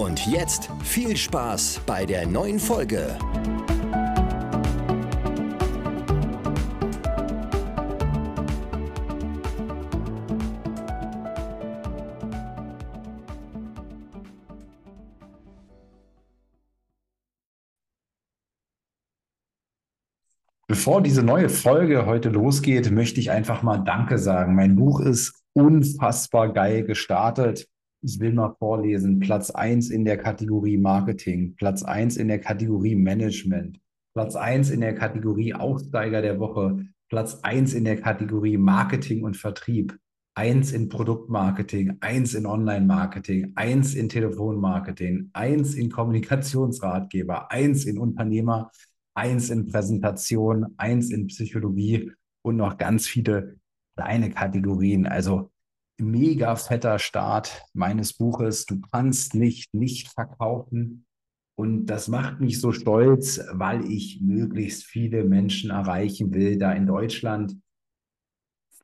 Und jetzt viel Spaß bei der neuen Folge. Bevor diese neue Folge heute losgeht, möchte ich einfach mal Danke sagen. Mein Buch ist unfassbar geil gestartet. Ich will mal vorlesen. Platz eins in der Kategorie Marketing, Platz eins in der Kategorie Management, Platz eins in der Kategorie Aufsteiger der Woche, Platz eins in der Kategorie Marketing und Vertrieb, eins in Produktmarketing, eins in Online-Marketing, eins in Telefonmarketing, eins in Kommunikationsratgeber, eins in Unternehmer eins in Präsentation, eins in Psychologie und noch ganz viele kleine Kategorien. Also mega fetter Start meines Buches. Du kannst nicht nicht verkaufen. Und das macht mich so stolz, weil ich möglichst viele Menschen erreichen will, da in Deutschland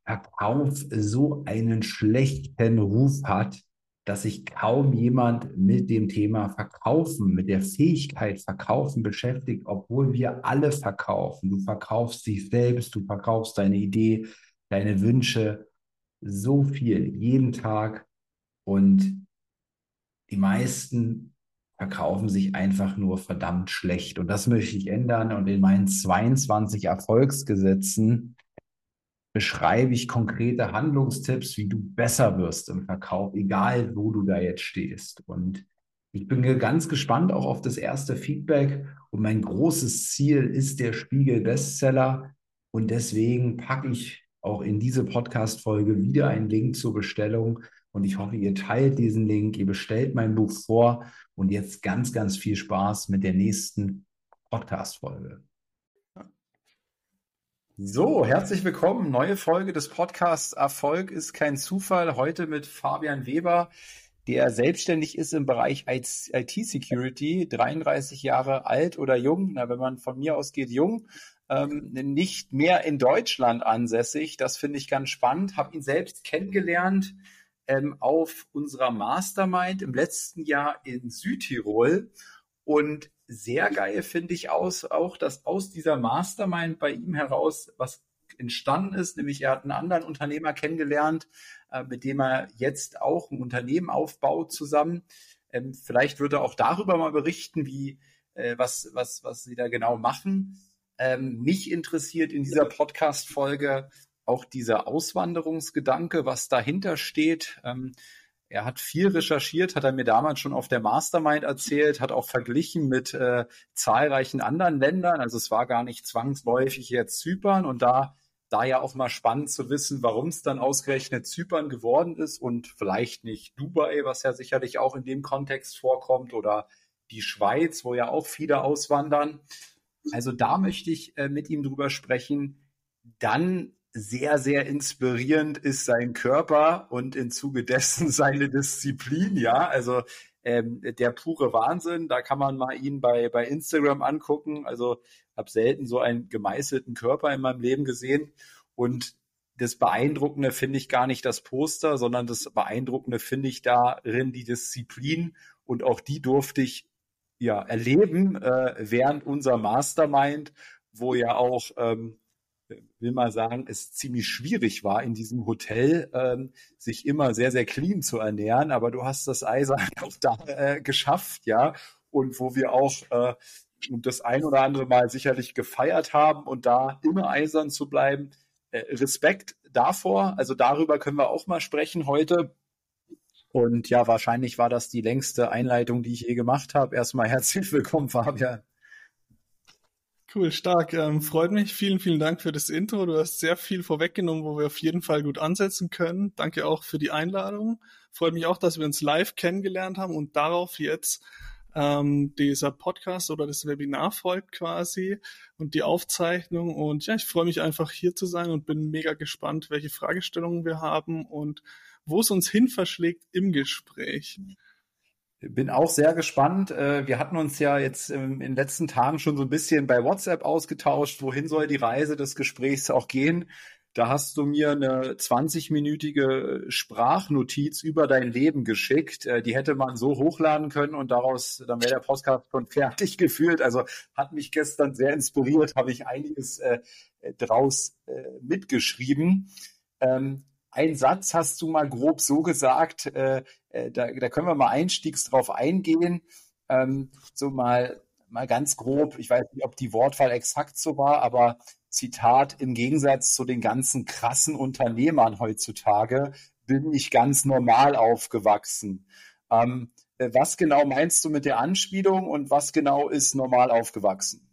Verkauf so einen schlechten Ruf hat, dass sich kaum jemand mit dem Thema Verkaufen, mit der Fähigkeit Verkaufen beschäftigt, obwohl wir alle verkaufen. Du verkaufst dich selbst, du verkaufst deine Idee, deine Wünsche, so viel jeden Tag. Und die meisten verkaufen sich einfach nur verdammt schlecht. Und das möchte ich ändern. Und in meinen 22 Erfolgsgesetzen beschreibe ich konkrete Handlungstipps, wie du besser wirst im Verkauf, egal wo du da jetzt stehst. Und ich bin ganz gespannt auch auf das erste Feedback. Und mein großes Ziel ist der Spiegel Bestseller. Und deswegen packe ich auch in diese Podcast-Folge wieder einen Link zur Bestellung. Und ich hoffe, ihr teilt diesen Link, ihr bestellt mein Buch vor. Und jetzt ganz, ganz viel Spaß mit der nächsten Podcast-Folge. So, herzlich willkommen. Neue Folge des Podcasts Erfolg ist kein Zufall. Heute mit Fabian Weber, der selbstständig ist im Bereich IT-Security, 33 Jahre alt oder jung. Na, wenn man von mir ausgeht, jung. Ähm, nicht mehr in Deutschland ansässig. Das finde ich ganz spannend. Habe ihn selbst kennengelernt ähm, auf unserer Mastermind im letzten Jahr in Südtirol. Und sehr geil finde ich aus, auch, dass aus dieser Mastermind bei ihm heraus was entstanden ist, nämlich er hat einen anderen Unternehmer kennengelernt, äh, mit dem er jetzt auch ein Unternehmen aufbaut zusammen. Ähm, vielleicht würde er auch darüber mal berichten, wie äh, was was was sie da genau machen. Ähm, mich interessiert in dieser Podcast-Folge auch dieser Auswanderungsgedanke, was dahinter steht. Ähm, er hat viel recherchiert, hat er mir damals schon auf der Mastermind erzählt, hat auch verglichen mit äh, zahlreichen anderen Ländern. Also es war gar nicht zwangsläufig jetzt Zypern und da da ja auch mal spannend zu wissen, warum es dann ausgerechnet Zypern geworden ist und vielleicht nicht Dubai, was ja sicherlich auch in dem Kontext vorkommt oder die Schweiz, wo ja auch viele auswandern. Also da möchte ich äh, mit ihm drüber sprechen. Dann sehr, sehr inspirierend ist sein Körper und im Zuge dessen seine Disziplin, ja. Also ähm, der pure Wahnsinn. Da kann man mal ihn bei, bei Instagram angucken. Also habe selten so einen gemeißelten Körper in meinem Leben gesehen. Und das Beeindruckende finde ich gar nicht das Poster, sondern das Beeindruckende finde ich darin die Disziplin. Und auch die durfte ich ja erleben äh, während unserer Mastermind, wo ja auch ähm, will mal sagen, es ziemlich schwierig war in diesem Hotel, ähm, sich immer sehr, sehr clean zu ernähren. Aber du hast das Eisen auch da äh, geschafft, ja. Und wo wir auch äh, das ein oder andere Mal sicherlich gefeiert haben und da immer eisern zu bleiben. Äh, Respekt davor. Also darüber können wir auch mal sprechen heute. Und ja, wahrscheinlich war das die längste Einleitung, die ich je gemacht habe. Erstmal herzlich willkommen, Fabian. Cool, stark. Ähm, freut mich. Vielen, vielen Dank für das Intro. Du hast sehr viel vorweggenommen, wo wir auf jeden Fall gut ansetzen können. Danke auch für die Einladung. Freut mich auch, dass wir uns live kennengelernt haben und darauf jetzt ähm, dieser Podcast oder das Webinar folgt quasi und die Aufzeichnung. Und ja, ich freue mich einfach hier zu sein und bin mega gespannt, welche Fragestellungen wir haben und wo es uns hin verschlägt im Gespräch. Bin auch sehr gespannt. Äh, wir hatten uns ja jetzt in den letzten Tagen schon so ein bisschen bei WhatsApp ausgetauscht. Wohin soll die Reise des Gesprächs auch gehen? Da hast du mir eine 20-minütige Sprachnotiz über dein Leben geschickt. Äh, die hätte man so hochladen können und daraus, dann wäre der Podcast schon fertig gefühlt. Also hat mich gestern sehr inspiriert, habe ich einiges äh, draus äh, mitgeschrieben. Ähm, ein Satz hast du mal grob so gesagt, äh, äh, da, da können wir mal einstiegs drauf eingehen. Ähm, so mal, mal ganz grob, ich weiß nicht, ob die Wortwahl exakt so war, aber Zitat, im Gegensatz zu den ganzen krassen Unternehmern heutzutage bin ich ganz normal aufgewachsen. Ähm, äh, was genau meinst du mit der Anspielung und was genau ist normal aufgewachsen?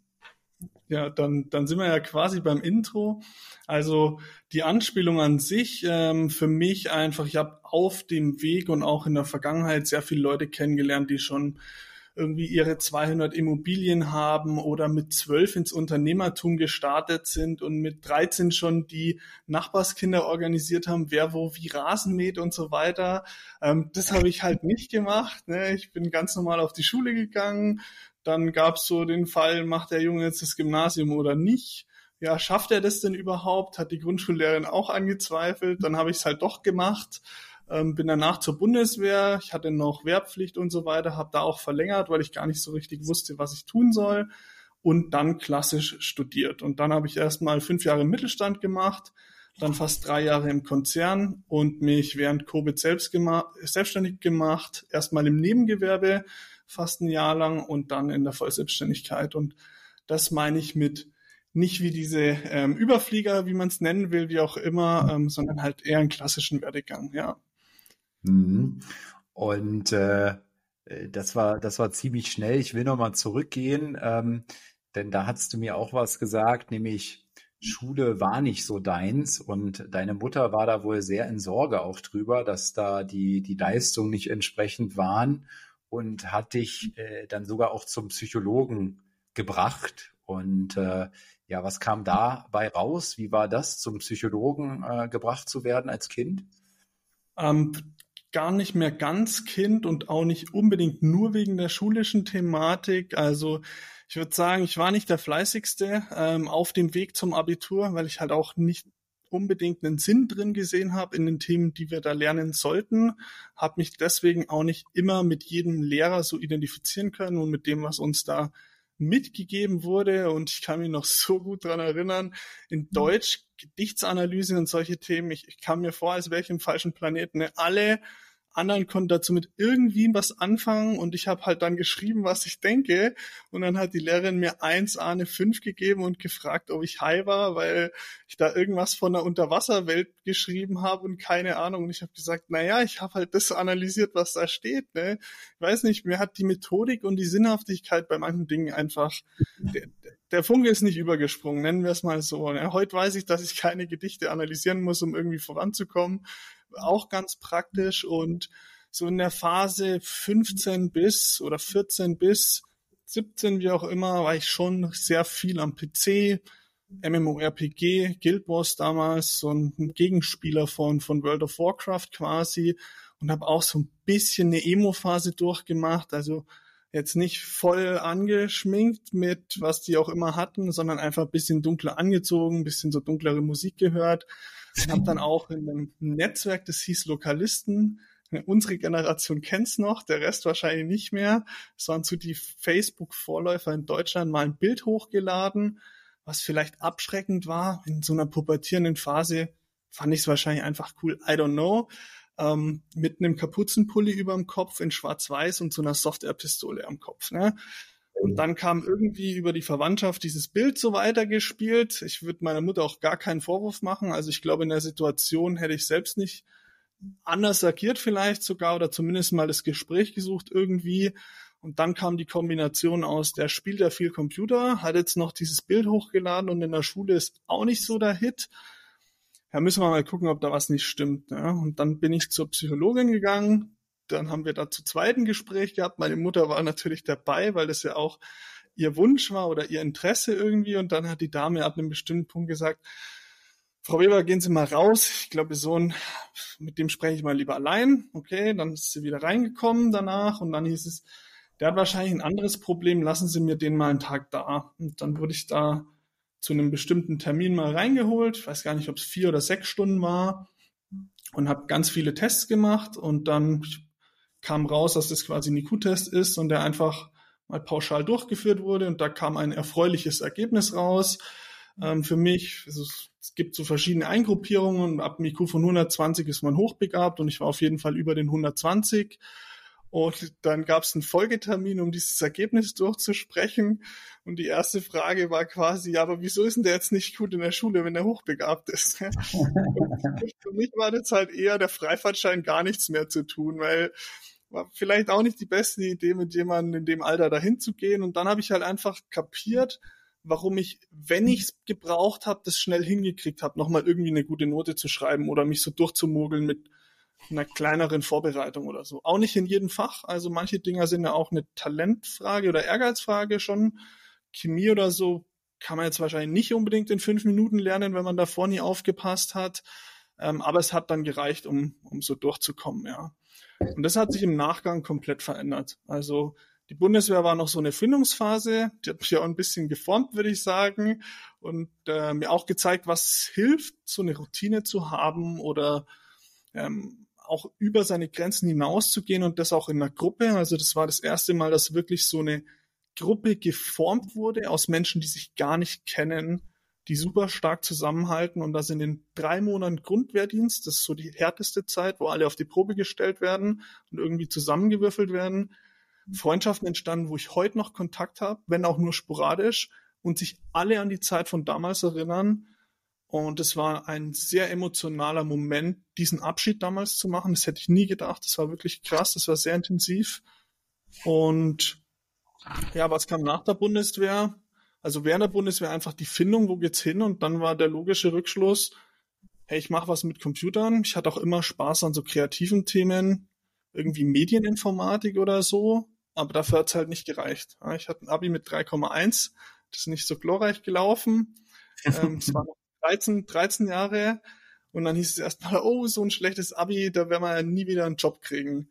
Ja, dann, dann sind wir ja quasi beim Intro. Also die Anspielung an sich, ähm, für mich einfach, ich habe auf dem Weg und auch in der Vergangenheit sehr viele Leute kennengelernt, die schon irgendwie ihre 200 Immobilien haben oder mit 12 ins Unternehmertum gestartet sind und mit 13 schon die Nachbarskinder organisiert haben, wer wo wie Rasen mäht und so weiter. Ähm, das habe ich halt nicht gemacht. Ne? Ich bin ganz normal auf die Schule gegangen. Dann gab es so den Fall, macht der Junge jetzt das Gymnasium oder nicht? Ja, schafft er das denn überhaupt? Hat die Grundschullehrerin auch angezweifelt. Dann habe ich es halt doch gemacht ähm, bin danach zur Bundeswehr, ich hatte noch Wehrpflicht und so weiter, habe da auch verlängert, weil ich gar nicht so richtig wusste, was ich tun soll und dann klassisch studiert. Und dann habe ich erstmal fünf Jahre im Mittelstand gemacht, dann fast drei Jahre im Konzern und mich während Covid selbst gemacht, selbstständig gemacht, erstmal im Nebengewerbe fast ein Jahr lang und dann in der Vollselbstständigkeit. Und das meine ich mit nicht wie diese ähm, Überflieger, wie man es nennen will, wie auch immer, ähm, sondern halt eher einen klassischen Werdegang, ja. Mhm. Und äh, das war, das war ziemlich schnell. Ich will nochmal zurückgehen, ähm, denn da hast du mir auch was gesagt, nämlich Schule war nicht so deins und deine Mutter war da wohl sehr in Sorge auch drüber, dass da die, die Leistungen nicht entsprechend waren und hat dich äh, dann sogar auch zum Psychologen gebracht. Und äh, ja, was kam dabei raus? Wie war das, zum Psychologen äh, gebracht zu werden als Kind? Ähm, gar nicht mehr ganz Kind und auch nicht unbedingt nur wegen der schulischen Thematik. Also ich würde sagen, ich war nicht der fleißigste ähm, auf dem Weg zum Abitur, weil ich halt auch nicht unbedingt einen Sinn drin gesehen habe in den Themen, die wir da lernen sollten, habe mich deswegen auch nicht immer mit jedem Lehrer so identifizieren können und mit dem, was uns da mitgegeben wurde. Und ich kann mich noch so gut dran erinnern, in mhm. Deutsch Gedichtsanalyse und solche Themen, ich, ich kam mir vor, als wäre ich im falschen Planeten. Ne? Alle anderen konnten dazu mit irgendwie was anfangen und ich habe halt dann geschrieben, was ich denke und dann hat die Lehrerin mir eins a eine fünf gegeben und gefragt, ob ich high war, weil ich da irgendwas von der Unterwasserwelt geschrieben habe und keine Ahnung und ich habe gesagt, naja, ich habe halt das analysiert, was da steht. Ne? Ich weiß nicht, mir hat die Methodik und die Sinnhaftigkeit bei manchen Dingen einfach, der, der Funke ist nicht übergesprungen, nennen wir es mal so. Ne? Heute weiß ich, dass ich keine Gedichte analysieren muss, um irgendwie voranzukommen auch ganz praktisch. Und so in der Phase 15 bis oder 14 bis 17, wie auch immer, war ich schon sehr viel am PC, MMORPG, Guild Wars damals, so ein Gegenspieler von, von World of Warcraft quasi. Und habe auch so ein bisschen eine Emo-Phase durchgemacht, also jetzt nicht voll angeschminkt mit, was die auch immer hatten, sondern einfach ein bisschen dunkler angezogen, ein bisschen so dunklere Musik gehört und habe dann auch in einem Netzwerk, das hieß Lokalisten, unsere Generation kennt's noch, der Rest wahrscheinlich nicht mehr. Es waren so die Facebook-Vorläufer in Deutschland mal ein Bild hochgeladen, was vielleicht abschreckend war. In so einer pubertierenden Phase fand ich es wahrscheinlich einfach cool. I don't know. Ähm, mit einem Kapuzenpulli überm Kopf in Schwarz-Weiß und so einer Software-Pistole am Kopf. Ne? Und dann kam irgendwie über die Verwandtschaft dieses Bild so weitergespielt. Ich würde meiner Mutter auch gar keinen Vorwurf machen. Also ich glaube, in der Situation hätte ich selbst nicht anders agiert vielleicht sogar oder zumindest mal das Gespräch gesucht irgendwie. Und dann kam die Kombination aus, der spielt ja viel Computer, hat jetzt noch dieses Bild hochgeladen und in der Schule ist auch nicht so der Hit. Ja, müssen wir mal gucken, ob da was nicht stimmt. Ne? Und dann bin ich zur Psychologin gegangen, dann haben wir da zu zweiten Gespräch gehabt. Meine Mutter war natürlich dabei, weil das ja auch ihr Wunsch war oder ihr Interesse irgendwie. Und dann hat die Dame ab einem bestimmten Punkt gesagt, Frau Weber, gehen Sie mal raus. Ich glaube, Sohn, mit dem spreche ich mal lieber allein. Okay, dann ist sie wieder reingekommen danach und dann hieß es, der hat wahrscheinlich ein anderes Problem, lassen Sie mir den mal einen Tag da. Und dann wurde ich da zu einem bestimmten Termin mal reingeholt. Ich weiß gar nicht, ob es vier oder sechs Stunden war und habe ganz viele Tests gemacht und dann kam raus, dass das quasi ein IQ-Test ist und der einfach mal pauschal durchgeführt wurde und da kam ein erfreuliches Ergebnis raus. Ähm, für mich, also es gibt so verschiedene Eingruppierungen und ab einem IQ von 120 ist man hochbegabt und ich war auf jeden Fall über den 120. Und dann gab es einen Folgetermin, um dieses Ergebnis durchzusprechen. Und die erste Frage war quasi, ja, aber wieso ist denn der jetzt nicht gut in der Schule, wenn er hochbegabt ist? Für mich war das halt eher der Freifahrtschein gar nichts mehr zu tun, weil war vielleicht auch nicht die beste Idee, mit jemandem in dem Alter dahin zu gehen. Und dann habe ich halt einfach kapiert, warum ich, wenn ich es gebraucht habe, das schnell hingekriegt habe, nochmal irgendwie eine gute Note zu schreiben oder mich so durchzumogeln mit einer kleineren Vorbereitung oder so. Auch nicht in jedem Fach. Also manche Dinger sind ja auch eine Talentfrage oder Ehrgeizfrage schon. Chemie oder so kann man jetzt wahrscheinlich nicht unbedingt in fünf Minuten lernen, wenn man davor nie aufgepasst hat. Ähm, aber es hat dann gereicht, um, um so durchzukommen, ja. Und das hat sich im Nachgang komplett verändert. Also die Bundeswehr war noch so eine Findungsphase, die hat mich auch ein bisschen geformt, würde ich sagen, und äh, mir auch gezeigt, was hilft, so eine Routine zu haben oder ähm, auch über seine Grenzen hinauszugehen und das auch in einer Gruppe. Also das war das erste Mal, dass wirklich so eine Gruppe geformt wurde aus Menschen, die sich gar nicht kennen, die super stark zusammenhalten und das in den drei Monaten Grundwehrdienst, das ist so die härteste Zeit, wo alle auf die Probe gestellt werden und irgendwie zusammengewürfelt werden. Freundschaften entstanden, wo ich heute noch Kontakt habe, wenn auch nur sporadisch und sich alle an die Zeit von damals erinnern. Und es war ein sehr emotionaler Moment, diesen Abschied damals zu machen. Das hätte ich nie gedacht. Das war wirklich krass. Das war sehr intensiv. Und ja, was kam nach der Bundeswehr? Also während der Bundeswehr einfach die Findung, wo geht's hin? Und dann war der logische Rückschluss, hey, ich mache was mit Computern. Ich hatte auch immer Spaß an so kreativen Themen, irgendwie Medieninformatik oder so. Aber dafür hat's halt nicht gereicht. Ich hatte ein Abi mit 3,1. Das ist nicht so glorreich gelaufen. ähm, es war noch 13, 13 Jahre. Und dann hieß es erstmal, oh, so ein schlechtes Abi, da werden wir ja nie wieder einen Job kriegen.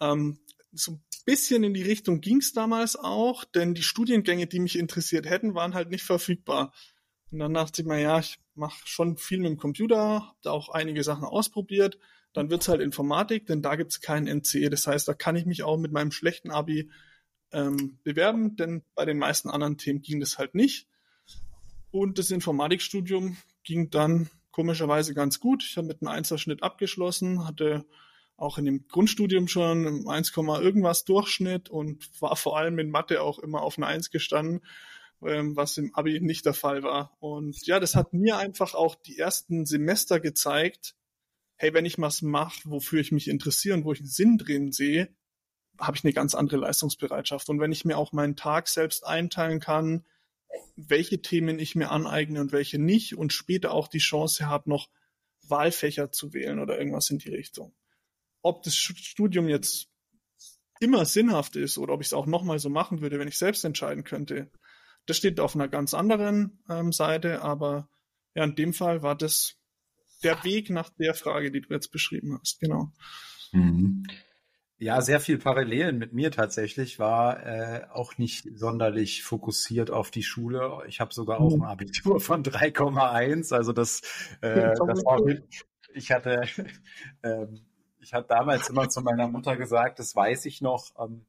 Ähm, so ein bisschen in die Richtung ging es damals auch, denn die Studiengänge, die mich interessiert hätten, waren halt nicht verfügbar. Und dann dachte ich mir, ja, ich mache schon viel mit dem Computer, habe da auch einige Sachen ausprobiert. Dann wird's halt Informatik, denn da gibt's keinen NCE. Das heißt, da kann ich mich auch mit meinem schlechten Abi ähm, bewerben, denn bei den meisten anderen Themen ging das halt nicht. Und das Informatikstudium ging dann komischerweise ganz gut. Ich habe mit einem Einserschnitt abgeschlossen, hatte auch in dem Grundstudium schon 1, irgendwas Durchschnitt und war vor allem in Mathe auch immer auf eine 1 gestanden, ähm, was im Abi nicht der Fall war. Und ja, das hat mir einfach auch die ersten Semester gezeigt, hey, wenn ich was mache, wofür ich mich interessiere und wo ich einen Sinn drin sehe, habe ich eine ganz andere Leistungsbereitschaft. Und wenn ich mir auch meinen Tag selbst einteilen kann, welche Themen ich mir aneigne und welche nicht und später auch die Chance habe, noch Wahlfächer zu wählen oder irgendwas in die Richtung ob das Studium jetzt immer sinnhaft ist oder ob ich es auch nochmal so machen würde, wenn ich selbst entscheiden könnte, das steht auf einer ganz anderen ähm, Seite, aber ja, in dem Fall war das der Weg nach der Frage, die du jetzt beschrieben hast, genau. Mhm. Ja, sehr viel Parallelen mit mir tatsächlich, war äh, auch nicht sonderlich fokussiert auf die Schule. Ich habe sogar auch mhm. ein Abitur von 3,1, also das, äh, das war ich hatte ähm, ich hatte damals immer zu meiner Mutter gesagt, das weiß ich noch, ähm,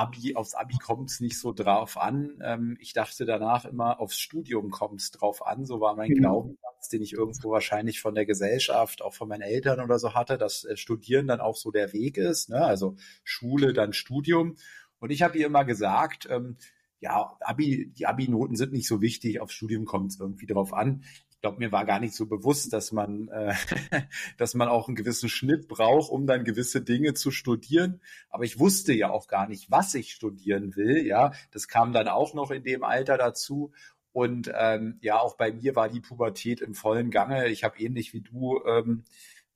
Abi, aufs Abi kommt es nicht so drauf an. Ähm, ich dachte danach immer, aufs Studium kommt es drauf an. So war mein mhm. Glaubenssatz, den ich irgendwo wahrscheinlich von der Gesellschaft, auch von meinen Eltern oder so hatte, dass äh, Studieren dann auch so der Weg ist. Ne? Also Schule, dann Studium. Und ich habe ihr immer gesagt, ähm, ja, Abi, die Abi-Noten sind nicht so wichtig, aufs Studium kommt es irgendwie drauf an glaube, mir war gar nicht so bewusst, dass man, äh, dass man auch einen gewissen Schnitt braucht, um dann gewisse Dinge zu studieren. Aber ich wusste ja auch gar nicht, was ich studieren will. Ja, das kam dann auch noch in dem Alter dazu. Und ähm, ja, auch bei mir war die Pubertät im vollen Gange. Ich habe ähnlich wie du ähm,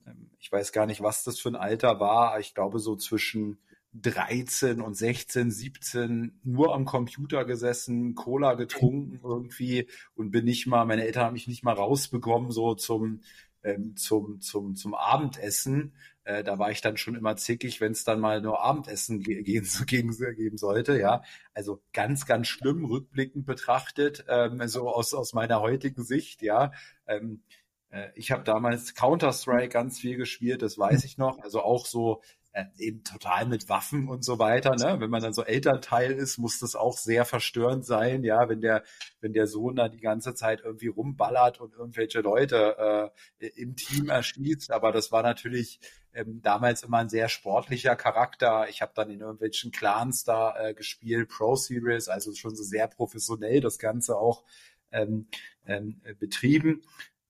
ähm, ich weiß gar nicht, was das für ein Alter war. Ich glaube so zwischen 13 und 16, 17 nur am Computer gesessen, Cola getrunken irgendwie und bin nicht mal, meine Eltern haben mich nicht mal rausbekommen, so zum, ähm, zum, zum, zum Abendessen. Äh, da war ich dann schon immer zickig, wenn es dann mal nur Abendessen ge gehen, geben sollte, ja. Also ganz, ganz schlimm rückblickend betrachtet, ähm, so aus, aus meiner heutigen Sicht, ja. Ähm, äh, ich habe damals Counter-Strike ganz viel gespielt, das weiß ich noch. Also auch so äh, eben total mit Waffen und so weiter. Ne? Wenn man dann so Elternteil ist, muss das auch sehr verstörend sein, ja, wenn der, wenn der Sohn da die ganze Zeit irgendwie rumballert und irgendwelche Leute äh, im Team erschließt. Aber das war natürlich ähm, damals immer ein sehr sportlicher Charakter. Ich habe dann in irgendwelchen Clans da äh, gespielt, Pro Series, also schon so sehr professionell das Ganze auch ähm, ähm, betrieben.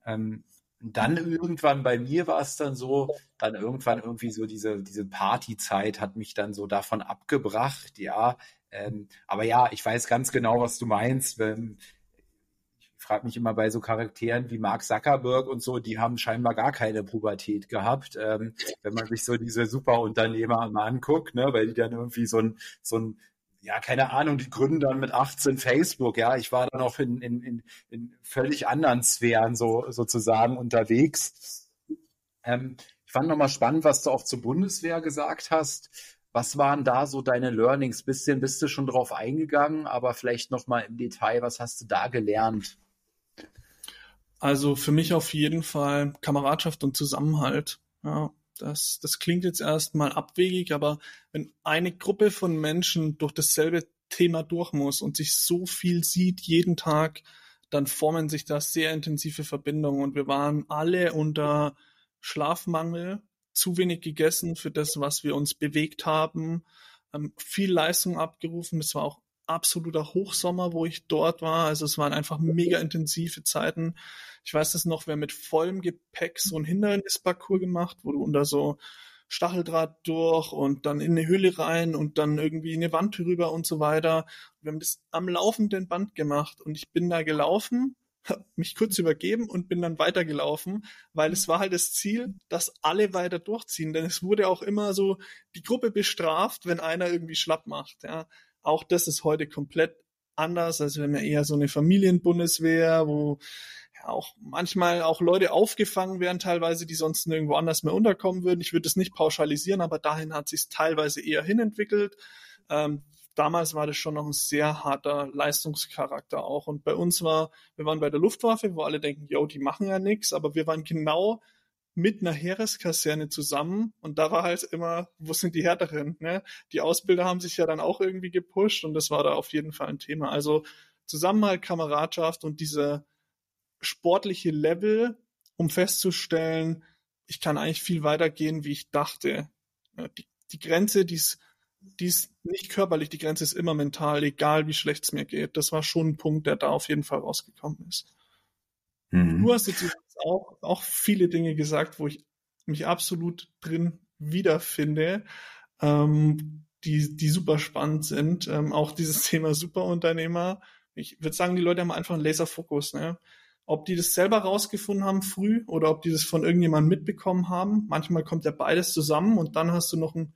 Ähm, dann irgendwann bei mir war es dann so, dann irgendwann irgendwie so diese, diese Partyzeit hat mich dann so davon abgebracht, ja. Ähm, aber ja, ich weiß ganz genau, was du meinst. Wenn, ich frage mich immer bei so Charakteren wie Mark Zuckerberg und so, die haben scheinbar gar keine Pubertät gehabt. Ähm, wenn man sich so diese Superunternehmer mal anguckt, ne, weil die dann irgendwie so ein, so ein ja, keine Ahnung, die gründen dann mit 18 Facebook, ja. Ich war dann auch in, in, in, in völlig anderen Sphären so sozusagen unterwegs. Ähm, ich fand nochmal spannend, was du auch zur Bundeswehr gesagt hast. Was waren da so deine Learnings? Bisschen bist du schon drauf eingegangen, aber vielleicht nochmal im Detail, was hast du da gelernt? Also für mich auf jeden Fall Kameradschaft und Zusammenhalt. Ja, das, das klingt jetzt erstmal abwegig, aber wenn eine Gruppe von Menschen durch dasselbe Thema durch muss und sich so viel sieht jeden Tag, dann formen sich da sehr intensive Verbindungen und wir waren alle unter Schlafmangel, zu wenig gegessen für das, was wir uns bewegt haben, ähm, viel Leistung abgerufen. Es war auch absoluter Hochsommer, wo ich dort war. Also es waren einfach mega intensive Zeiten. Ich weiß das noch, wir haben mit vollem Gepäck so ein Hindernisparcours gemacht, wo du unter so Stacheldraht durch und dann in eine Höhle rein und dann irgendwie eine Wand rüber und so weiter. Wir haben das am laufenden Band gemacht und ich bin da gelaufen, habe mich kurz übergeben und bin dann weitergelaufen, weil es war halt das Ziel, dass alle weiter durchziehen, denn es wurde auch immer so die Gruppe bestraft, wenn einer irgendwie schlapp macht, ja. Auch das ist heute komplett anders. Also wir haben ja eher so eine Familienbundeswehr, wo auch manchmal auch Leute aufgefangen werden, teilweise, die sonst nirgendwo anders mehr unterkommen würden. Ich würde es nicht pauschalisieren, aber dahin hat sich teilweise eher hinentwickelt. Ähm, damals war das schon noch ein sehr harter Leistungscharakter auch. Und bei uns war, wir waren bei der Luftwaffe, wo alle denken, yo, die machen ja nichts, aber wir waren genau mit einer Heereskaserne zusammen und da war halt immer, wo sind die Härteren? Ne? Die Ausbilder haben sich ja dann auch irgendwie gepusht und das war da auf jeden Fall ein Thema. Also Zusammenhalt, Kameradschaft und diese sportliche Level, um festzustellen, ich kann eigentlich viel weiter gehen, wie ich dachte. Die, die Grenze, die ist, die ist nicht körperlich, die Grenze ist immer mental, egal wie schlecht es mir geht. Das war schon ein Punkt, der da auf jeden Fall rausgekommen ist. Mhm. Du hast jetzt auch, auch viele Dinge gesagt, wo ich mich absolut drin wiederfinde, ähm, die, die super spannend sind. Ähm, auch dieses Thema Superunternehmer. Ich würde sagen, die Leute haben einfach einen Laserfokus. Ne? Ob die das selber rausgefunden haben früh oder ob die das von irgendjemandem mitbekommen haben. Manchmal kommt ja beides zusammen und dann hast du noch einen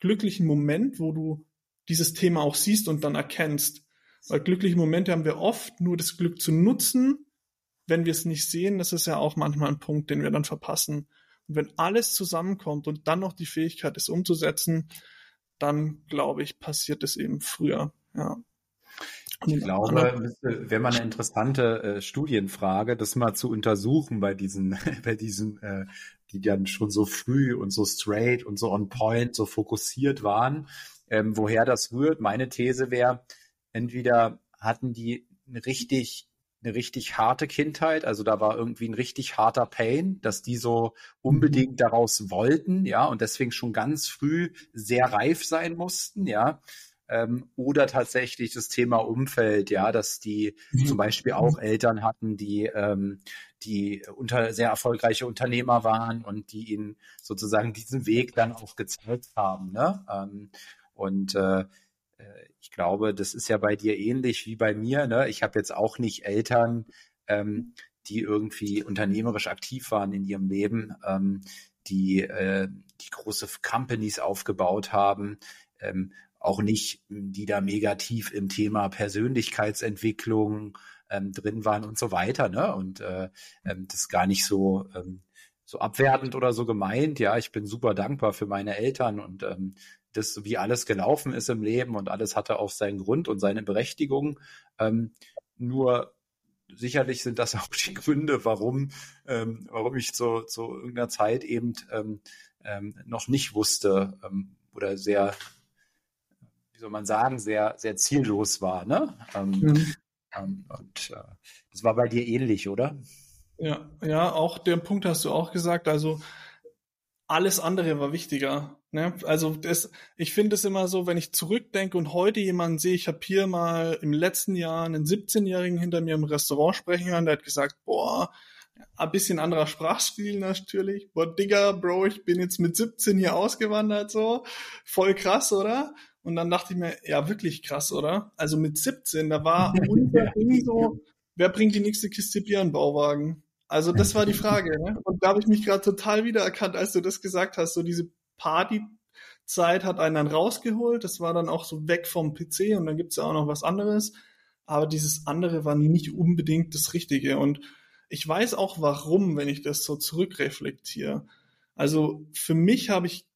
glücklichen Moment, wo du dieses Thema auch siehst und dann erkennst. Weil glückliche Momente haben wir oft, nur das Glück zu nutzen wenn wir es nicht sehen, das ist ja auch manchmal ein Punkt, den wir dann verpassen. Und wenn alles zusammenkommt und dann noch die Fähigkeit ist umzusetzen, dann glaube ich, passiert es eben früher. Ja. Ich glaube, wäre mal eine interessante äh, Studienfrage, das mal zu untersuchen bei diesen, bei diesen, äh, die dann schon so früh und so straight und so on point, so fokussiert waren, ähm, woher das rührt. Meine These wäre, entweder hatten die richtig eine richtig harte Kindheit, also da war irgendwie ein richtig harter Pain, dass die so unbedingt mhm. daraus wollten, ja, und deswegen schon ganz früh sehr reif sein mussten, ja. Ähm, oder tatsächlich das Thema Umfeld, ja, dass die mhm. zum Beispiel auch. Eltern hatten, die, ähm, die unter sehr erfolgreiche Unternehmer waren und die ihnen sozusagen diesen Weg dann auch gezeigt haben, ne? Ähm, und äh, ich glaube, das ist ja bei dir ähnlich wie bei mir. Ne? Ich habe jetzt auch nicht Eltern, ähm, die irgendwie unternehmerisch aktiv waren in ihrem Leben, ähm, die, äh, die große Companies aufgebaut haben, ähm, auch nicht, die da mega tief im Thema Persönlichkeitsentwicklung ähm, drin waren und so weiter. Ne? Und äh, ähm, das gar nicht so, ähm, so abwertend oder so gemeint. Ja, ich bin super dankbar für meine Eltern und ähm, das, wie alles gelaufen ist im Leben und alles hatte auch seinen Grund und seine Berechtigung. Ähm, nur sicherlich sind das auch die Gründe, warum, ähm, warum ich zu, zu irgendeiner Zeit eben ähm, ähm, noch nicht wusste ähm, oder sehr, wie soll man sagen, sehr, sehr ziellos war. Ne? Ähm, mhm. ähm, und äh, das war bei dir ähnlich, oder? Ja, ja, auch den Punkt hast du auch gesagt. Also alles andere war wichtiger. Ne? Also das, ich finde es immer so, wenn ich zurückdenke und heute jemanden sehe, ich habe hier mal im letzten Jahr einen 17-Jährigen hinter mir im Restaurant sprechen hören, der hat gesagt, boah, ein bisschen anderer Sprachstil natürlich. Boah, Digga, Bro, ich bin jetzt mit 17 hier ausgewandert, so. Voll krass, oder? Und dann dachte ich mir, ja, wirklich krass, oder? Also mit 17, da war unser Ding so, wer bringt die nächste Kiste Bier in Bauwagen? Also das war die Frage. Ne? Und da habe ich mich gerade total wiedererkannt, als du das gesagt hast. So diese Partyzeit hat einen dann rausgeholt. Das war dann auch so weg vom PC und dann gibt's ja auch noch was anderes. Aber dieses andere war nicht unbedingt das Richtige. Und ich weiß auch warum, wenn ich das so zurückreflektiere. Also für mich habe ich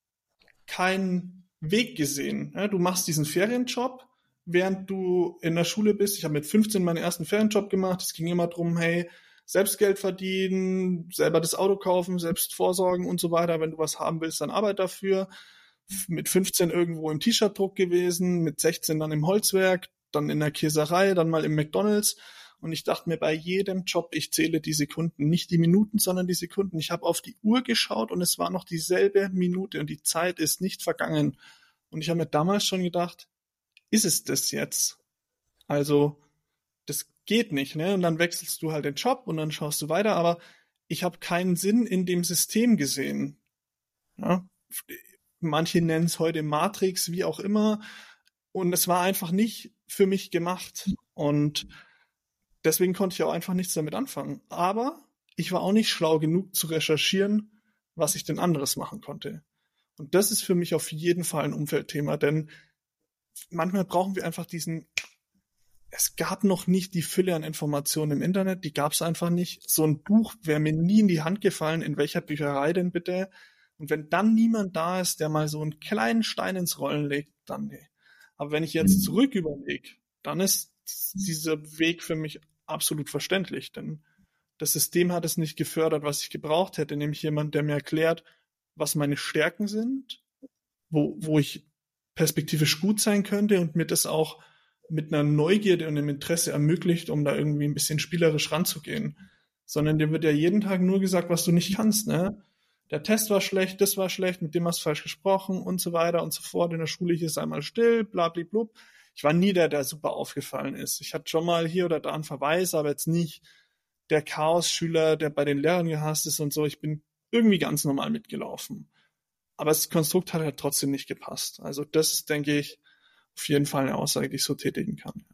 keinen Weg gesehen. Du machst diesen Ferienjob, während du in der Schule bist. Ich habe mit 15 meinen ersten Ferienjob gemacht. Es ging immer drum, hey, selbst Geld verdienen, selber das Auto kaufen, selbst vorsorgen und so weiter. Wenn du was haben willst, dann arbeit dafür. Mit 15 irgendwo im T-Shirt-Druck gewesen, mit 16 dann im Holzwerk, dann in der Käserei, dann mal im McDonalds. Und ich dachte mir bei jedem Job, ich zähle die Sekunden, nicht die Minuten, sondern die Sekunden. Ich habe auf die Uhr geschaut und es war noch dieselbe Minute und die Zeit ist nicht vergangen. Und ich habe mir damals schon gedacht, ist es das jetzt? Also, das geht nicht, ne? Und dann wechselst du halt den Job und dann schaust du weiter, aber ich habe keinen Sinn in dem System gesehen. Ja? Manche nennen es heute Matrix, wie auch immer. Und es war einfach nicht für mich gemacht. Und deswegen konnte ich auch einfach nichts damit anfangen. Aber ich war auch nicht schlau genug zu recherchieren, was ich denn anderes machen konnte. Und das ist für mich auf jeden Fall ein Umfeldthema, denn manchmal brauchen wir einfach diesen es gab noch nicht die Fülle an Informationen im Internet, die gab es einfach nicht. So ein Buch wäre mir nie in die Hand gefallen, in welcher Bücherei denn bitte. Und wenn dann niemand da ist, der mal so einen kleinen Stein ins Rollen legt, dann nee. Aber wenn ich jetzt mhm. zurück überlege, dann ist dieser Weg für mich absolut verständlich, denn das System hat es nicht gefördert, was ich gebraucht hätte, nämlich jemand, der mir erklärt, was meine Stärken sind, wo, wo ich perspektivisch gut sein könnte und mir das auch mit einer Neugierde und einem Interesse ermöglicht, um da irgendwie ein bisschen spielerisch ranzugehen. Sondern dir wird ja jeden Tag nur gesagt, was du nicht kannst, ne? Der Test war schlecht, das war schlecht, mit dem hast du falsch gesprochen und so weiter und so fort. In der Schule hier ist einmal still, blablablub. Ich war nie der, der super aufgefallen ist. Ich hatte schon mal hier oder da einen Verweis, aber jetzt nicht der Chaos-Schüler, der bei den Lehrern gehasst ist und so. Ich bin irgendwie ganz normal mitgelaufen. Aber das Konstrukt hat halt trotzdem nicht gepasst. Also das denke ich, auf jeden Fall eine Aussage, die ich so tätigen kann.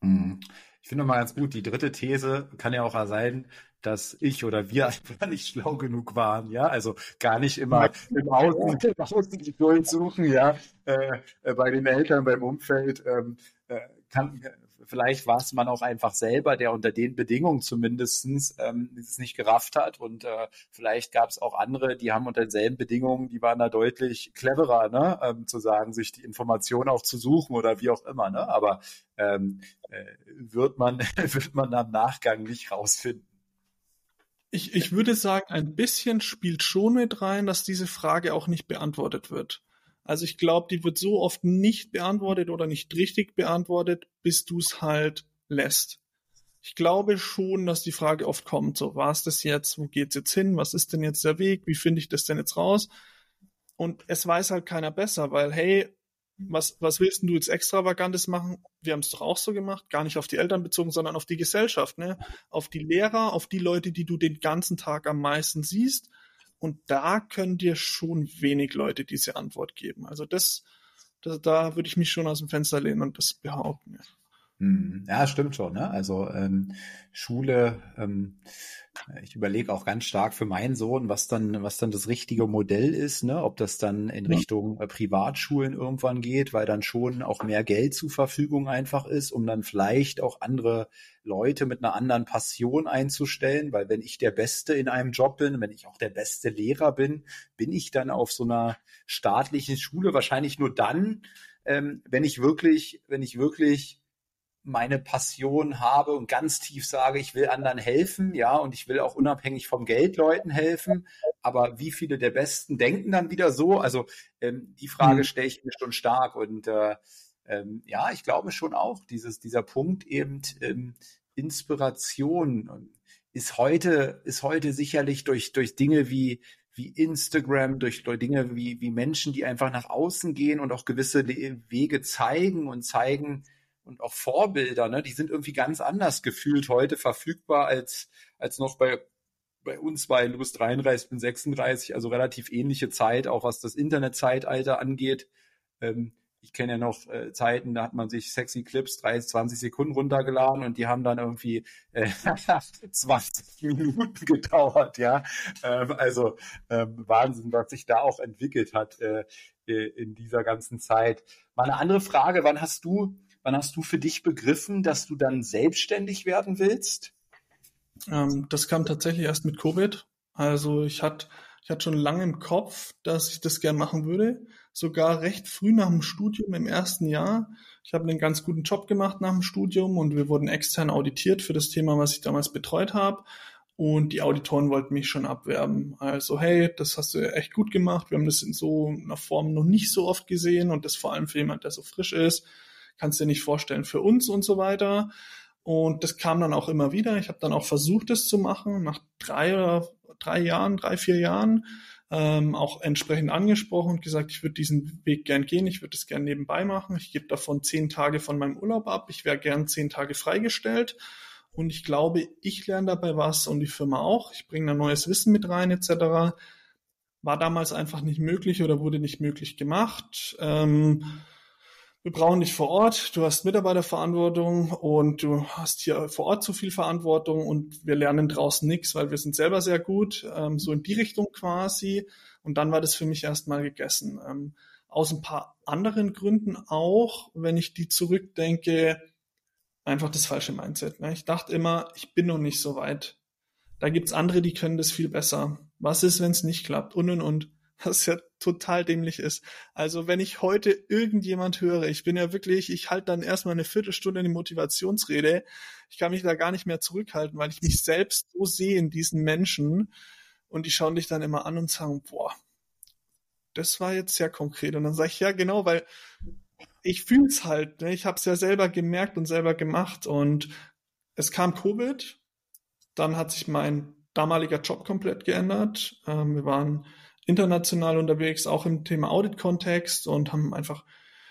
Mhm. Ich finde mal ganz gut, die dritte These kann ja auch sein, dass ich oder wir einfach nicht schlau genug waren, ja, also gar nicht immer im Außen, im Außen die Schuld suchen, ja, äh, äh, bei den Eltern, beim Umfeld, ähm, äh, kann, vielleicht war es man auch einfach selber, der unter den Bedingungen zumindestens ähm, es nicht gerafft hat. Und äh, vielleicht gab es auch andere, die haben unter denselben Bedingungen, die waren da deutlich cleverer, ne? ähm, zu sagen, sich die Information auch zu suchen oder wie auch immer. Ne? Aber ähm, äh, wird man wird man am Nachgang nicht rausfinden. Ich, ich würde sagen, ein bisschen spielt schon mit rein, dass diese Frage auch nicht beantwortet wird. Also ich glaube, die wird so oft nicht beantwortet oder nicht richtig beantwortet, bis du es halt lässt. Ich glaube schon, dass die Frage oft kommt, so, war es das jetzt, wo geht's jetzt hin, was ist denn jetzt der Weg, wie finde ich das denn jetzt raus? Und es weiß halt keiner besser, weil, hey, was, was willst du jetzt Extravagantes machen? Wir haben es doch auch so gemacht, gar nicht auf die Eltern bezogen, sondern auf die Gesellschaft, ne? Auf die Lehrer, auf die Leute, die du den ganzen Tag am meisten siehst und da können dir schon wenig Leute diese Antwort geben. Also das, das da würde ich mich schon aus dem Fenster lehnen und das behaupten. Ja. Hm, ja, stimmt schon. Ne? Also ähm, Schule, ähm, ich überlege auch ganz stark für meinen Sohn, was dann, was dann das richtige Modell ist, ne? ob das dann in Richtung äh, Privatschulen irgendwann geht, weil dann schon auch mehr Geld zur Verfügung einfach ist, um dann vielleicht auch andere Leute mit einer anderen Passion einzustellen, weil wenn ich der Beste in einem Job bin, wenn ich auch der beste Lehrer bin, bin ich dann auf so einer staatlichen Schule wahrscheinlich nur dann, ähm, wenn ich wirklich, wenn ich wirklich meine Passion habe und ganz tief sage, ich will anderen helfen, ja, und ich will auch unabhängig vom Geld Leuten helfen. Aber wie viele der Besten denken dann wieder so? Also ähm, die Frage mhm. stelle ich mir schon stark. Und äh, ähm, ja, ich glaube schon auch, dieses, dieser Punkt eben ähm, Inspiration ist heute, ist heute sicherlich durch, durch Dinge wie, wie Instagram, durch, durch Dinge wie, wie Menschen, die einfach nach außen gehen und auch gewisse Wege zeigen und zeigen, und auch Vorbilder, ne, die sind irgendwie ganz anders gefühlt heute verfügbar als, als noch bei, bei uns bei bist 33, bin 36, also relativ ähnliche Zeit, auch was das Internetzeitalter angeht. Ähm, ich kenne ja noch äh, Zeiten, da hat man sich sexy Clips 30, 20 Sekunden runtergeladen und die haben dann irgendwie äh, 20 Minuten gedauert, ja. Ähm, also ähm, Wahnsinn, was sich da auch entwickelt hat äh, äh in dieser ganzen Zeit. Mal eine andere Frage, wann hast du Wann hast du für dich begriffen, dass du dann selbstständig werden willst? Ähm, das kam tatsächlich erst mit Covid. Also ich hatte ich hatte schon lange im Kopf, dass ich das gern machen würde. Sogar recht früh nach dem Studium im ersten Jahr. Ich habe einen ganz guten Job gemacht nach dem Studium und wir wurden extern auditiert für das Thema, was ich damals betreut habe. Und die Auditoren wollten mich schon abwerben. Also, hey, das hast du echt gut gemacht. Wir haben das in so einer Form noch nicht so oft gesehen und das vor allem für jemand, der so frisch ist kannst dir nicht vorstellen für uns und so weiter. Und das kam dann auch immer wieder. Ich habe dann auch versucht, das zu machen, nach drei oder drei Jahren, drei, vier Jahren, ähm, auch entsprechend angesprochen und gesagt, ich würde diesen Weg gern gehen, ich würde es gern nebenbei machen. Ich gebe davon zehn Tage von meinem Urlaub ab, ich wäre gern zehn Tage freigestellt. Und ich glaube, ich lerne dabei was und die Firma auch. Ich bringe da neues Wissen mit rein, etc. War damals einfach nicht möglich oder wurde nicht möglich gemacht. Ähm, wir brauchen dich vor Ort, du hast Mitarbeiterverantwortung und du hast hier vor Ort zu viel Verantwortung und wir lernen draußen nichts, weil wir sind selber sehr gut, ähm, so in die Richtung quasi. Und dann war das für mich erstmal gegessen. Ähm, aus ein paar anderen Gründen auch, wenn ich die zurückdenke, einfach das falsche Mindset. Ne? Ich dachte immer, ich bin noch nicht so weit. Da gibt's andere, die können das viel besser. Was ist, wenn es nicht klappt? Und und und was ja total dämlich ist. Also wenn ich heute irgendjemand höre, ich bin ja wirklich, ich halte dann erstmal eine Viertelstunde die Motivationsrede, ich kann mich da gar nicht mehr zurückhalten, weil ich mich selbst so sehe in diesen Menschen und die schauen dich dann immer an und sagen, boah, das war jetzt sehr konkret. Und dann sage ich, ja genau, weil ich fühle es halt, ne? ich habe es ja selber gemerkt und selber gemacht und es kam Covid, dann hat sich mein damaliger Job komplett geändert. Ähm, wir waren international unterwegs, auch im Thema Audit-Kontext und haben einfach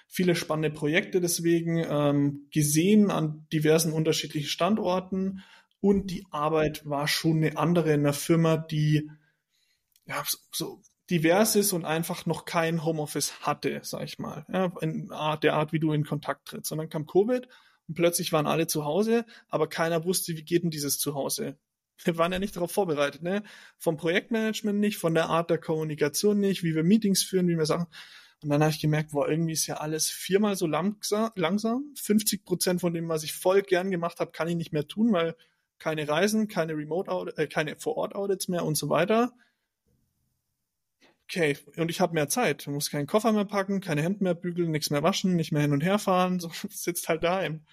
viele spannende Projekte deswegen ähm, gesehen an diversen unterschiedlichen Standorten und die Arbeit war schon eine andere in einer Firma, die ja, so divers ist und einfach noch kein Homeoffice hatte, sag ich mal. Ja, in der Art, wie du in Kontakt trittst. Und dann kam Covid und plötzlich waren alle zu Hause, aber keiner wusste, wie geht denn dieses Zuhause? wir waren ja nicht darauf vorbereitet, ne? Vom Projektmanagement nicht, von der Art der Kommunikation nicht, wie wir Meetings führen, wie wir Sachen. Und dann habe ich gemerkt, boah, irgendwie ist ja alles viermal so langsam. 50 Prozent von dem, was ich voll gern gemacht habe, kann ich nicht mehr tun, weil keine Reisen, keine Remote äh, keine Vor-Ort Audits mehr und so weiter. Okay, und ich habe mehr Zeit. Ich muss keinen Koffer mehr packen, keine Hemden mehr bügeln, nichts mehr waschen, nicht mehr hin und her fahren, so sitzt halt daheim.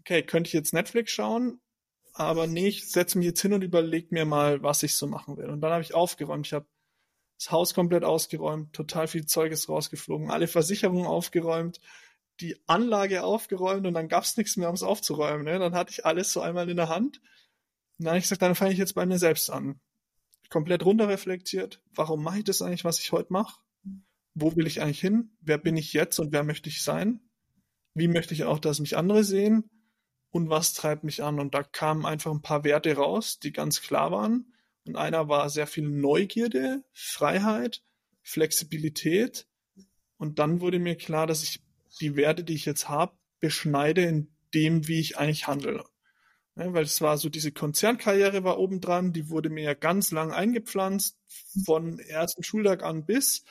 Okay, könnte ich jetzt Netflix schauen? Aber nee, ich setze mich jetzt hin und überlege mir mal, was ich so machen will. Und dann habe ich aufgeräumt. Ich habe das Haus komplett ausgeräumt, total viel Zeug ist rausgeflogen, alle Versicherungen aufgeräumt, die Anlage aufgeräumt und dann gab's nichts mehr, um es aufzuräumen. Ne? Dann hatte ich alles so einmal in der Hand. Und dann habe ich gesagt, dann fange ich jetzt bei mir selbst an. Komplett runterreflektiert. Warum mache ich das eigentlich, was ich heute mache? Wo will ich eigentlich hin? Wer bin ich jetzt und wer möchte ich sein? Wie möchte ich auch, dass mich andere sehen? Und was treibt mich an. Und da kamen einfach ein paar Werte raus, die ganz klar waren. Und einer war sehr viel Neugierde, Freiheit, Flexibilität. Und dann wurde mir klar, dass ich die Werte, die ich jetzt habe, beschneide in dem, wie ich eigentlich handle. Ja, weil es war so, diese Konzernkarriere war obendran, die wurde mir ja ganz lang eingepflanzt, von ersten Schultag an bis,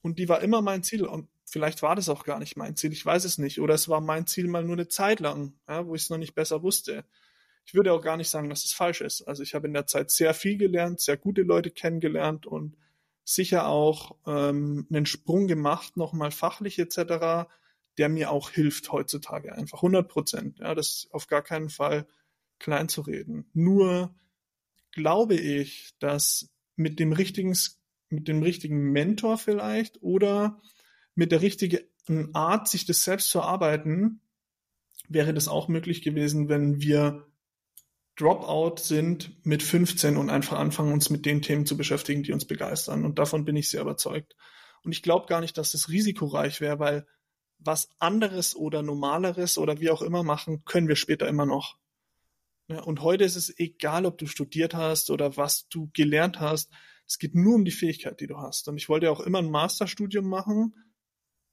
und die war immer mein Ziel. Und vielleicht war das auch gar nicht mein Ziel, ich weiß es nicht. Oder es war mein Ziel mal nur eine Zeit lang, ja, wo ich es noch nicht besser wusste. Ich würde auch gar nicht sagen, dass es falsch ist. Also ich habe in der Zeit sehr viel gelernt, sehr gute Leute kennengelernt und sicher auch ähm, einen Sprung gemacht, nochmal fachlich etc., der mir auch hilft heutzutage einfach 100 Prozent. Ja, das ist auf gar keinen Fall klein zu reden. Nur glaube ich, dass mit dem richtigen, mit dem richtigen Mentor vielleicht oder mit der richtigen Art, sich das selbst zu erarbeiten, wäre das auch möglich gewesen, wenn wir Dropout sind mit 15 und einfach anfangen, uns mit den Themen zu beschäftigen, die uns begeistern. Und davon bin ich sehr überzeugt. Und ich glaube gar nicht, dass das risikoreich wäre, weil was anderes oder normaleres oder wie auch immer machen, können wir später immer noch. Ja, und heute ist es egal, ob du studiert hast oder was du gelernt hast. Es geht nur um die Fähigkeit, die du hast. Und ich wollte auch immer ein Masterstudium machen,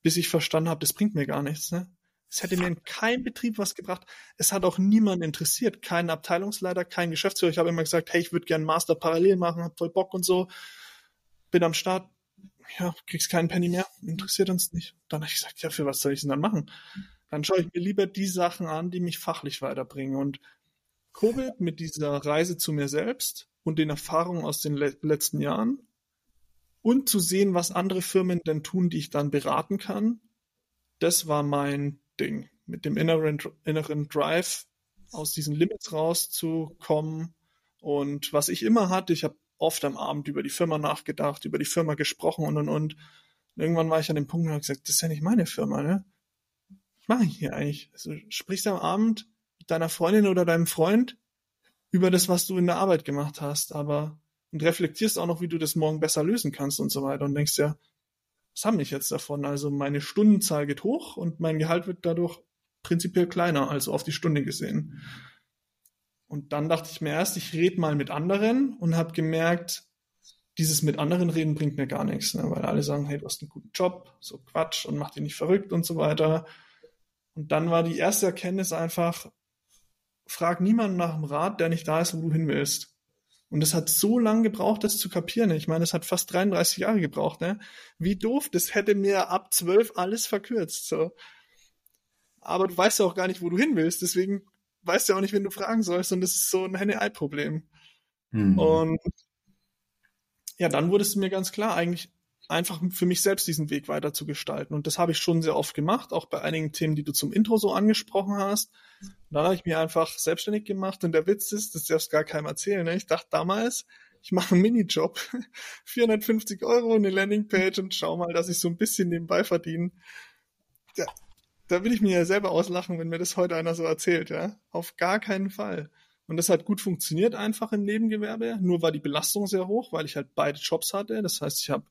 bis ich verstanden habe, das bringt mir gar nichts. Ne? Es hätte mir in keinem Betrieb was gebracht. Es hat auch niemand interessiert. Kein Abteilungsleiter, kein Geschäftsführer. Ich habe immer gesagt, hey, ich würde gerne Master parallel machen, hab voll Bock und so. Bin am Start. Ja, kriegst keinen Penny mehr. Interessiert uns nicht. Dann habe ich gesagt, ja, für was soll ich denn dann machen? Dann schaue ich mir lieber die Sachen an, die mich fachlich weiterbringen. Und Covid mit dieser Reise zu mir selbst und den Erfahrungen aus den le letzten Jahren und zu sehen, was andere Firmen denn tun, die ich dann beraten kann, das war mein Ding, mit dem inneren, inneren Drive aus diesen Limits rauszukommen. Und was ich immer hatte, ich habe oft am Abend über die Firma nachgedacht, über die Firma gesprochen und und und. Irgendwann war ich an dem Punkt und habe gesagt, das ist ja nicht meine Firma, ne? Was mache ich hier eigentlich? Also sprichst du am Abend mit deiner Freundin oder deinem Freund über das, was du in der Arbeit gemacht hast, aber und reflektierst auch noch, wie du das morgen besser lösen kannst und so weiter und denkst ja, was haben ich jetzt davon? Also meine Stundenzahl geht hoch und mein Gehalt wird dadurch prinzipiell kleiner, also auf die Stunde gesehen. Und dann dachte ich mir erst, ich rede mal mit anderen und habe gemerkt, dieses mit anderen reden bringt mir gar nichts, ne? weil alle sagen, hey, du hast einen guten Job, so Quatsch und mach dich nicht verrückt und so weiter. Und dann war die erste Erkenntnis einfach, frag niemanden nach dem Rat, der nicht da ist, wo du hin willst. Und es hat so lange gebraucht, das zu kapieren. Ich meine, es hat fast 33 Jahre gebraucht. Ne? Wie doof, das hätte mir ab 12 alles verkürzt. So. Aber du weißt ja auch gar nicht, wo du hin willst. Deswegen weißt du ja auch nicht, wen du fragen sollst. Und das ist so ein Henne-Ei-Problem. Hm. Und ja, dann wurde es mir ganz klar, eigentlich einfach für mich selbst diesen Weg weiter zu gestalten. Und das habe ich schon sehr oft gemacht, auch bei einigen Themen, die du zum Intro so angesprochen hast. Und dann habe ich mir einfach selbstständig gemacht und der Witz ist, das darfst gar keinem erzählen. Ne? Ich dachte damals, ich mache einen Minijob, 450 Euro, eine Landingpage und schau mal, dass ich so ein bisschen nebenbei verdiene. Ja, da will ich mir ja selber auslachen, wenn mir das heute einer so erzählt, ja. Auf gar keinen Fall. Und das hat gut funktioniert einfach im Nebengewerbe. Nur war die Belastung sehr hoch, weil ich halt beide Jobs hatte. Das heißt, ich habe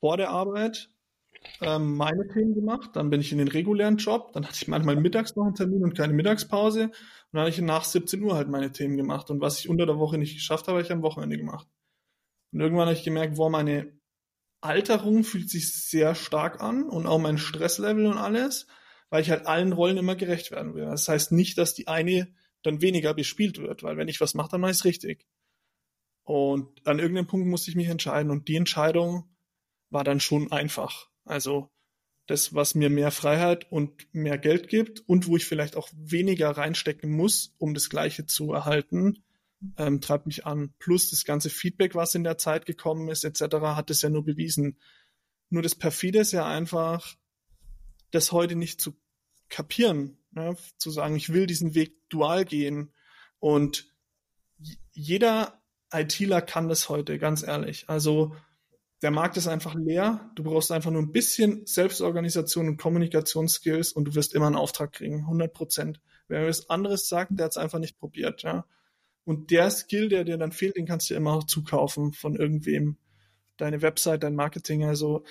vor der Arbeit ähm, meine Themen gemacht, dann bin ich in den regulären Job, dann hatte ich manchmal mittags noch einen Termin und keine Mittagspause und dann habe ich nach 17 Uhr halt meine Themen gemacht und was ich unter der Woche nicht geschafft habe, habe ich am Wochenende gemacht. Und irgendwann habe ich gemerkt, wo meine Alterung fühlt sich sehr stark an und auch mein Stresslevel und alles, weil ich halt allen Rollen immer gerecht werden will. Das heißt nicht, dass die eine dann weniger bespielt wird, weil wenn ich was mache, dann mache ich es richtig. Und an irgendeinem Punkt musste ich mich entscheiden und die Entscheidung war dann schon einfach. Also das, was mir mehr Freiheit und mehr Geld gibt und wo ich vielleicht auch weniger reinstecken muss, um das Gleiche zu erhalten, ähm, treibt mich an. Plus das ganze Feedback, was in der Zeit gekommen ist, etc., hat es ja nur bewiesen. Nur das Perfide ist ja einfach, das heute nicht zu kapieren, ne? zu sagen, ich will diesen Weg dual gehen und jeder ITler kann das heute, ganz ehrlich. Also der Markt ist einfach leer. Du brauchst einfach nur ein bisschen Selbstorganisation und Kommunikationsskills und du wirst immer einen Auftrag kriegen. 100 Prozent. Wer was anderes sagt, der hat es einfach nicht probiert, ja. Und der Skill, der dir dann fehlt, den kannst du immer auch zukaufen von irgendwem. Deine Website, dein Marketing, also,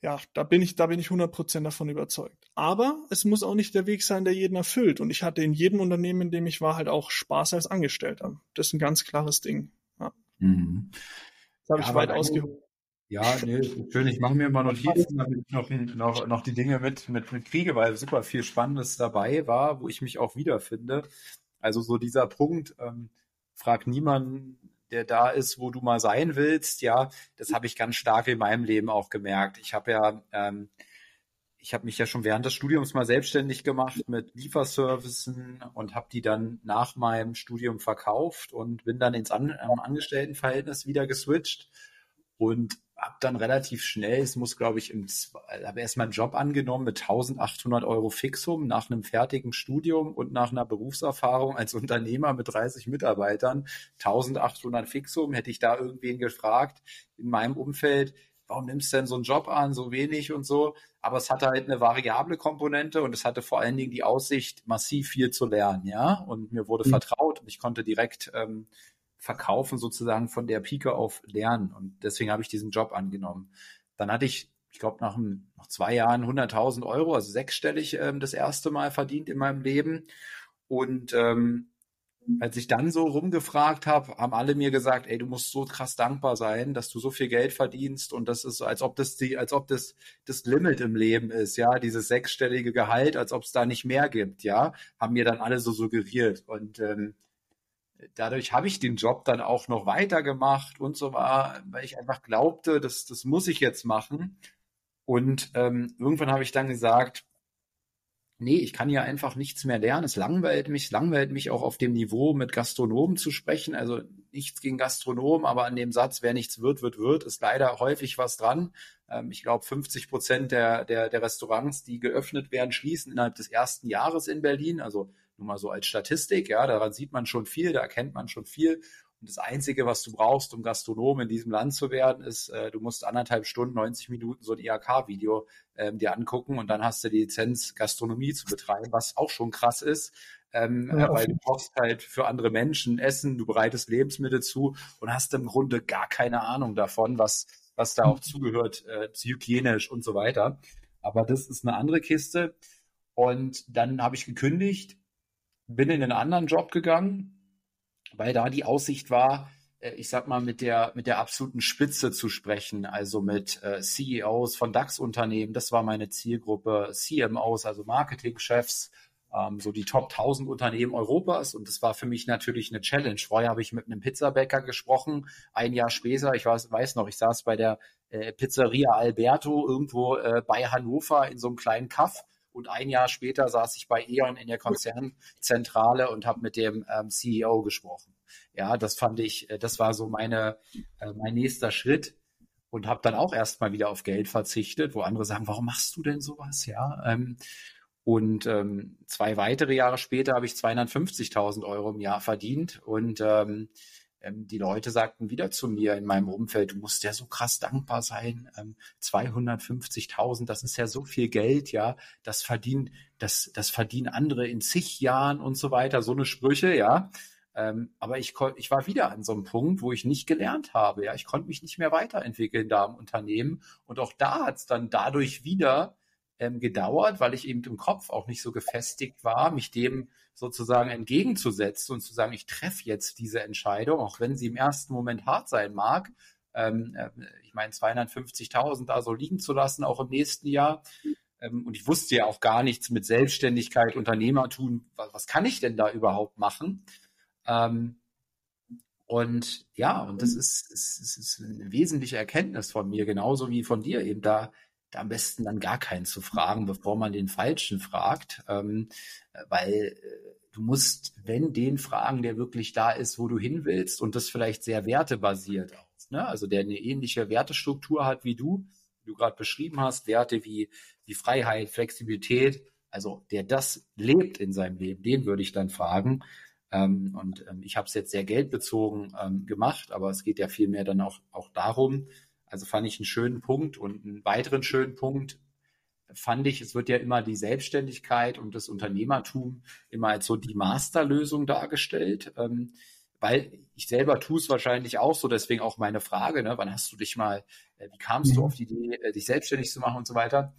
ja, da bin ich, da bin ich 100 Prozent davon überzeugt. Aber es muss auch nicht der Weg sein, der jeden erfüllt. Und ich hatte in jedem Unternehmen, in dem ich war, halt auch Spaß als Angestellter. Das ist ein ganz klares Ding. Ja. Mhm habe ja, ich weit ausgeholt. Ja, nee, schön. Ich mache mir immer Notizen, damit ich noch, noch, noch die Dinge mit, mit, mit kriege, weil super viel Spannendes dabei war, wo ich mich auch wiederfinde. Also so dieser Punkt, ähm, frag niemanden, der da ist, wo du mal sein willst. Ja, das habe ich ganz stark in meinem Leben auch gemerkt. Ich habe ja, ähm, ich habe mich ja schon während des Studiums mal selbstständig gemacht mit Lieferservicen und habe die dann nach meinem Studium verkauft und bin dann ins An Angestelltenverhältnis wieder geswitcht und habe dann relativ schnell, es muss glaube ich im, habe erstmal einen Job angenommen mit 1800 Euro Fixum nach einem fertigen Studium und nach einer Berufserfahrung als Unternehmer mit 30 Mitarbeitern. 1800 Fixum hätte ich da irgendwen gefragt in meinem Umfeld, warum nimmst du denn so einen Job an, so wenig und so. Aber es hatte halt eine variable Komponente und es hatte vor allen Dingen die Aussicht, massiv viel zu lernen, ja. Und mir wurde mhm. vertraut und ich konnte direkt ähm, verkaufen, sozusagen von der Pike auf lernen. Und deswegen habe ich diesen Job angenommen. Dann hatte ich, ich glaube, nach, nach zwei Jahren 100.000 Euro, also sechsstellig ähm, das erste Mal verdient in meinem Leben. Und ähm, als ich dann so rumgefragt habe, haben alle mir gesagt, ey, du musst so krass dankbar sein, dass du so viel Geld verdienst und das ist als ob das die, als ob das das Limit im Leben ist, ja, dieses sechsstellige Gehalt, als ob es da nicht mehr gibt, ja, haben mir dann alle so suggeriert und ähm, dadurch habe ich den Job dann auch noch weitergemacht und so war, weil ich einfach glaubte, das, das muss ich jetzt machen. Und ähm, irgendwann habe ich dann gesagt, nee, ich kann hier einfach nichts mehr lernen. Es langweilt mich, es langweilt mich auch auf dem Niveau mit Gastronomen zu sprechen. Also nichts gegen Gastronomen, aber an dem Satz, wer nichts wird, wird, wird, ist leider häufig was dran. Ähm, ich glaube, 50 Prozent der, der, der Restaurants, die geöffnet werden, schließen innerhalb des ersten Jahres in Berlin. Also nur mal so als Statistik, ja, daran sieht man schon viel, da erkennt man schon viel. Und das Einzige, was du brauchst, um Gastronom in diesem Land zu werden, ist, äh, du musst anderthalb Stunden, 90 Minuten so ein IHK-Video ähm, dir angucken und dann hast du die Lizenz, Gastronomie zu betreiben, was auch schon krass ist. Ähm, ja, weil du brauchst halt für andere Menschen Essen, du bereitest Lebensmittel zu und hast im Grunde gar keine Ahnung davon, was, was da auch mhm. zugehört, äh, hygienisch und so weiter. Aber das ist eine andere Kiste. Und dann habe ich gekündigt bin in einen anderen Job gegangen, weil da die Aussicht war, äh, ich sag mal, mit der, mit der absoluten Spitze zu sprechen, also mit äh, CEOs von DAX-Unternehmen, das war meine Zielgruppe, CMOs, also Marketingchefs, ähm, so die Top 1000 Unternehmen Europas. Und das war für mich natürlich eine Challenge. Vorher habe ich mit einem Pizzabäcker gesprochen, ein Jahr später, ich weiß, weiß noch, ich saß bei der äh, Pizzeria Alberto irgendwo äh, bei Hannover in so einem kleinen Kaff und ein Jahr später saß ich bei E.ON in der Konzernzentrale und habe mit dem ähm, CEO gesprochen. Ja, das fand ich, äh, das war so meine, äh, mein nächster Schritt und habe dann auch erstmal wieder auf Geld verzichtet, wo andere sagen, warum machst du denn sowas? Ja, ähm, und ähm, zwei weitere Jahre später habe ich 250.000 Euro im Jahr verdient und ähm, ähm, die Leute sagten wieder zu mir in meinem Umfeld, du musst ja so krass dankbar sein. Ähm, 250.000, das ist ja so viel Geld, ja. Das verdient, das, das verdienen andere in zig Jahren und so weiter. So eine Sprüche, ja. Ähm, aber ich, ich war wieder an so einem Punkt, wo ich nicht gelernt habe. Ja, ich konnte mich nicht mehr weiterentwickeln da im Unternehmen. Und auch da hat es dann dadurch wieder ähm, gedauert, weil ich eben im Kopf auch nicht so gefestigt war, mich dem sozusagen entgegenzusetzen und zu sagen, ich treffe jetzt diese Entscheidung, auch wenn sie im ersten Moment hart sein mag. Ähm, äh, ich meine, 250.000 da so liegen zu lassen, auch im nächsten Jahr. Ähm, und ich wusste ja auch gar nichts mit Selbstständigkeit, Unternehmertum. Was, was kann ich denn da überhaupt machen? Ähm, und ja, und das ist, ist, ist eine wesentliche Erkenntnis von mir, genauso wie von dir eben da am besten dann gar keinen zu fragen, bevor man den Falschen fragt, ähm, weil äh, du musst, wenn den fragen, der wirklich da ist, wo du hin willst und das vielleicht sehr wertebasiert aus, ne? also der eine ähnliche Wertestruktur hat wie du, wie du gerade beschrieben hast, Werte wie, wie Freiheit, Flexibilität, also der das lebt in seinem Leben, den würde ich dann fragen. Ähm, und ähm, ich habe es jetzt sehr geldbezogen ähm, gemacht, aber es geht ja vielmehr dann auch, auch darum, also fand ich einen schönen Punkt und einen weiteren schönen Punkt fand ich, es wird ja immer die Selbstständigkeit und das Unternehmertum immer als so die Masterlösung dargestellt. Ähm, weil ich selber tue es wahrscheinlich auch so, deswegen auch meine Frage, ne, wann hast du dich mal, äh, wie kamst mhm. du auf die Idee, äh, dich selbstständig zu machen und so weiter?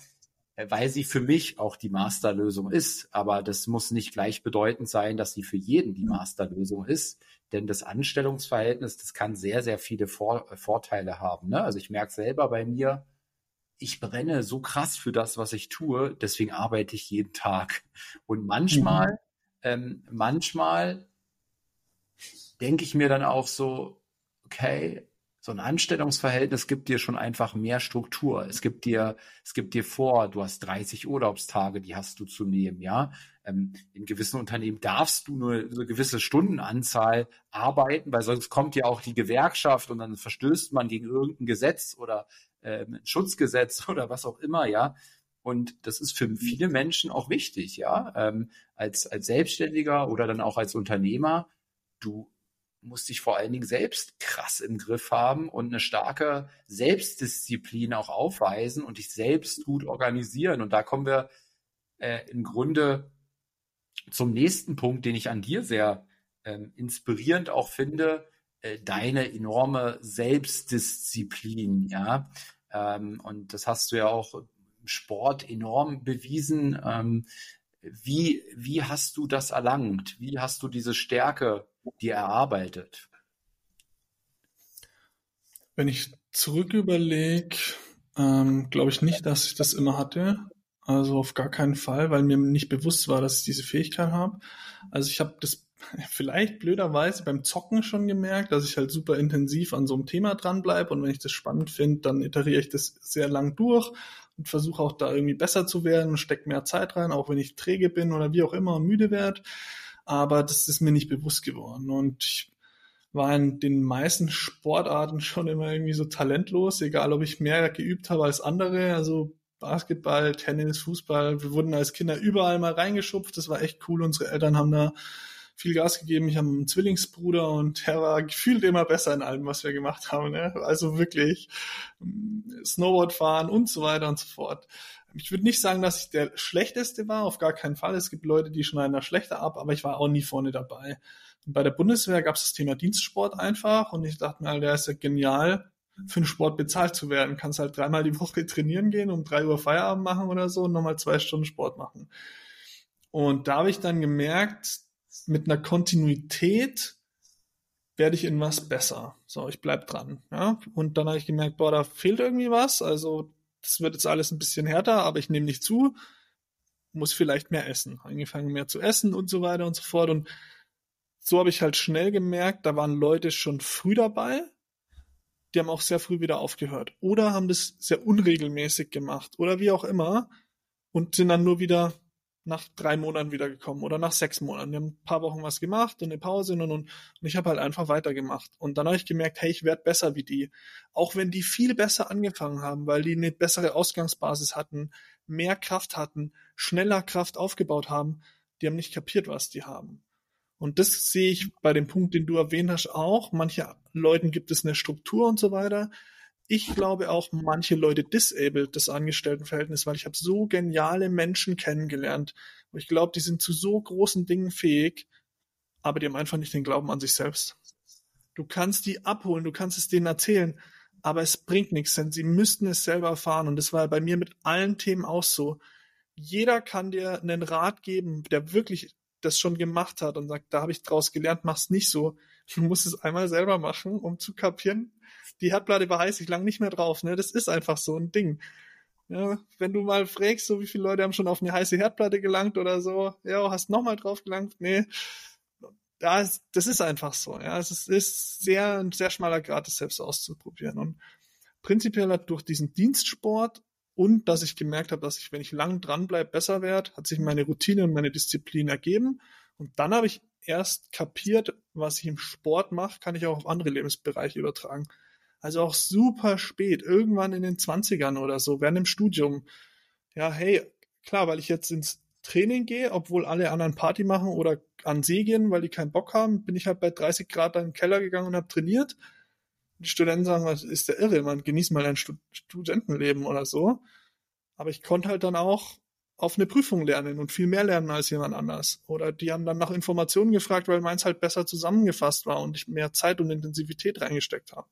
äh, weil sie für mich auch die Masterlösung ist. Aber das muss nicht gleichbedeutend sein, dass sie für jeden die Masterlösung ist. Denn das Anstellungsverhältnis, das kann sehr, sehr viele Vor Vorteile haben. Ne? Also ich merke selber bei mir, ich brenne so krass für das, was ich tue, deswegen arbeite ich jeden Tag. Und manchmal, mhm. ähm, manchmal denke ich mir dann auch so, okay, so ein Anstellungsverhältnis gibt dir schon einfach mehr Struktur. Es gibt dir, es gibt dir vor, du hast 30 Urlaubstage, die hast du zu nehmen, ja. Ähm, in gewissen Unternehmen darfst du nur eine gewisse Stundenanzahl arbeiten, weil sonst kommt ja auch die Gewerkschaft und dann verstößt man gegen irgendein Gesetz oder äh, ein Schutzgesetz oder was auch immer, ja. Und das ist für viele Menschen auch wichtig, ja. Ähm, als, als Selbstständiger oder dann auch als Unternehmer, du musst dich vor allen Dingen selbst krass im Griff haben und eine starke Selbstdisziplin auch aufweisen und dich selbst gut organisieren. Und da kommen wir äh, im Grunde zum nächsten Punkt, den ich an dir sehr ähm, inspirierend auch finde, äh, deine enorme Selbstdisziplin, ja. Ähm, und das hast du ja auch im Sport enorm bewiesen. Ähm, wie, wie hast du das erlangt? Wie hast du diese Stärke dir erarbeitet? Wenn ich zurück überlege, ähm, glaube ich nicht, dass ich das immer hatte. Also auf gar keinen Fall, weil mir nicht bewusst war, dass ich diese Fähigkeit habe. Also ich habe das vielleicht blöderweise beim Zocken schon gemerkt, dass ich halt super intensiv an so einem Thema dranbleibe und wenn ich das spannend finde, dann iteriere ich das sehr lang durch und versuche auch da irgendwie besser zu werden und stecke mehr Zeit rein, auch wenn ich träge bin oder wie auch immer und müde werde. Aber das ist mir nicht bewusst geworden und ich war in den meisten Sportarten schon immer irgendwie so talentlos, egal ob ich mehr geübt habe als andere. Also Basketball, Tennis, Fußball. Wir wurden als Kinder überall mal reingeschupft. Das war echt cool. Unsere Eltern haben da viel Gas gegeben. Ich habe einen Zwillingsbruder und der war gefühlt immer besser in allem, was wir gemacht haben. Ne? Also wirklich mm, Snowboard fahren und so weiter und so fort. Ich würde nicht sagen, dass ich der Schlechteste war, auf gar keinen Fall. Es gibt Leute, die schneiden da schlechter ab, aber ich war auch nie vorne dabei. Und bei der Bundeswehr gab es das Thema Dienstsport einfach und ich dachte mir, der ist ja genial, für den Sport bezahlt zu werden. Kannst halt dreimal die Woche trainieren gehen, um drei Uhr Feierabend machen oder so und nochmal zwei Stunden Sport machen. Und da habe ich dann gemerkt, mit einer Kontinuität werde ich in was besser. So, ich bleib dran. Ja? Und dann habe ich gemerkt, boah, da fehlt irgendwie was. Also das wird jetzt alles ein bisschen härter, aber ich nehme nicht zu, muss vielleicht mehr essen. Angefangen mehr zu essen und so weiter und so fort. Und so habe ich halt schnell gemerkt, da waren Leute schon früh dabei, die haben auch sehr früh wieder aufgehört. Oder haben das sehr unregelmäßig gemacht oder wie auch immer und sind dann nur wieder nach drei Monaten wiedergekommen oder nach sechs Monaten. Wir haben ein paar Wochen was gemacht und eine Pause und, und, und ich habe halt einfach weitergemacht. Und dann habe ich gemerkt, hey, ich werde besser wie die. Auch wenn die viel besser angefangen haben, weil die eine bessere Ausgangsbasis hatten, mehr Kraft hatten, schneller Kraft aufgebaut haben, die haben nicht kapiert, was die haben. Und das sehe ich bei dem Punkt, den du erwähnt hast, auch. Manche Leuten gibt es eine Struktur und so weiter ich glaube auch manche Leute disabled das Angestelltenverhältnis, weil ich habe so geniale Menschen kennengelernt. Und ich glaube, die sind zu so großen Dingen fähig, aber die haben einfach nicht den Glauben an sich selbst. Du kannst die abholen, du kannst es denen erzählen, aber es bringt nichts, denn sie müssten es selber erfahren. Und das war bei mir mit allen Themen auch so. Jeder kann dir einen Rat geben, der wirklich das schon gemacht hat und sagt, da habe ich draus gelernt, mach's nicht so. Du musst es einmal selber machen, um zu kapieren, die Herdplatte war heiß, ich lang nicht mehr drauf. Ne? Das ist einfach so ein Ding. Ja, wenn du mal fragst, so wie viele Leute haben schon auf eine heiße Herdplatte gelangt oder so, ja, hast nochmal drauf gelangt, nee. Das, das ist einfach so, ja. Es ist, ist sehr, ein sehr schmaler Grad, das selbst auszuprobieren. Und prinzipiell hat durch diesen Dienstsport und dass ich gemerkt habe, dass ich, wenn ich lang dranbleibe, besser werde, hat sich meine Routine und meine Disziplin ergeben. Und dann habe ich erst kapiert, was ich im Sport mache, kann ich auch auf andere Lebensbereiche übertragen. Also auch super spät, irgendwann in den 20ern oder so, während dem Studium. Ja, hey, klar, weil ich jetzt ins Training gehe, obwohl alle anderen Party machen oder an See gehen, weil die keinen Bock haben, bin ich halt bei 30 Grad in den Keller gegangen und habe trainiert. Die Studenten sagen, was ist der irre, man genießt mal ein Studentenleben oder so. Aber ich konnte halt dann auch auf eine Prüfung lernen und viel mehr lernen als jemand anders. Oder die haben dann nach Informationen gefragt, weil meins halt besser zusammengefasst war und ich mehr Zeit und Intensivität reingesteckt habe.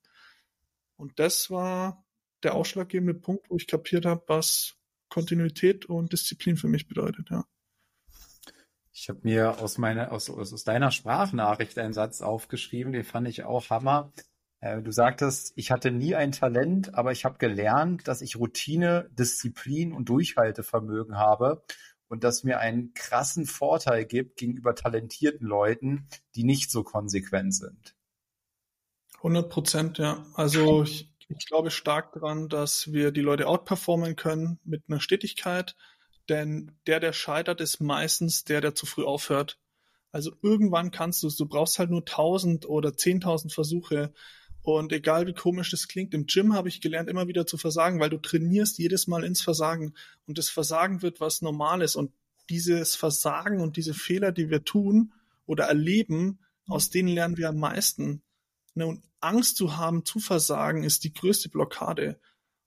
Und das war der ausschlaggebende Punkt, wo ich kapiert habe, was Kontinuität und Disziplin für mich bedeutet, ja. Ich habe mir aus meiner, aus, aus deiner Sprachnachricht einen Satz aufgeschrieben, den fand ich auch Hammer. Äh, du sagtest, ich hatte nie ein Talent, aber ich habe gelernt, dass ich Routine, Disziplin und Durchhaltevermögen habe und das mir einen krassen Vorteil gibt gegenüber talentierten Leuten, die nicht so konsequent sind. 100 Prozent, ja. Also ich, ich glaube stark daran, dass wir die Leute outperformen können mit einer Stetigkeit, denn der, der scheitert, ist meistens der, der zu früh aufhört. Also irgendwann kannst du es, du brauchst halt nur 1000 oder 10.000 Versuche, und egal wie komisch das klingt, im Gym habe ich gelernt, immer wieder zu versagen, weil du trainierst jedes Mal ins Versagen. Und das Versagen wird was Normales. Und dieses Versagen und diese Fehler, die wir tun oder erleben, aus denen lernen wir am meisten. Ne, und Angst zu haben, zu versagen, ist die größte Blockade.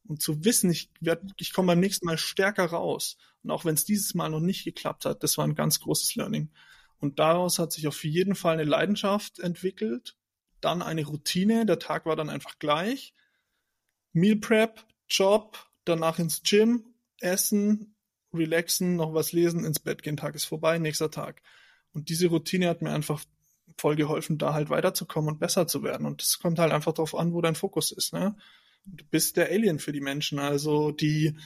Und zu wissen, ich, ich komme beim nächsten Mal stärker raus. Und auch wenn es dieses Mal noch nicht geklappt hat, das war ein ganz großes Learning. Und daraus hat sich auf jeden Fall eine Leidenschaft entwickelt dann eine Routine, der Tag war dann einfach gleich. Meal Prep, Job, danach ins Gym, Essen, relaxen, noch was lesen, ins Bett gehen, Tag ist vorbei, nächster Tag. Und diese Routine hat mir einfach voll geholfen, da halt weiterzukommen und besser zu werden. Und es kommt halt einfach darauf an, wo dein Fokus ist. Ne? Du bist der Alien für die Menschen, also die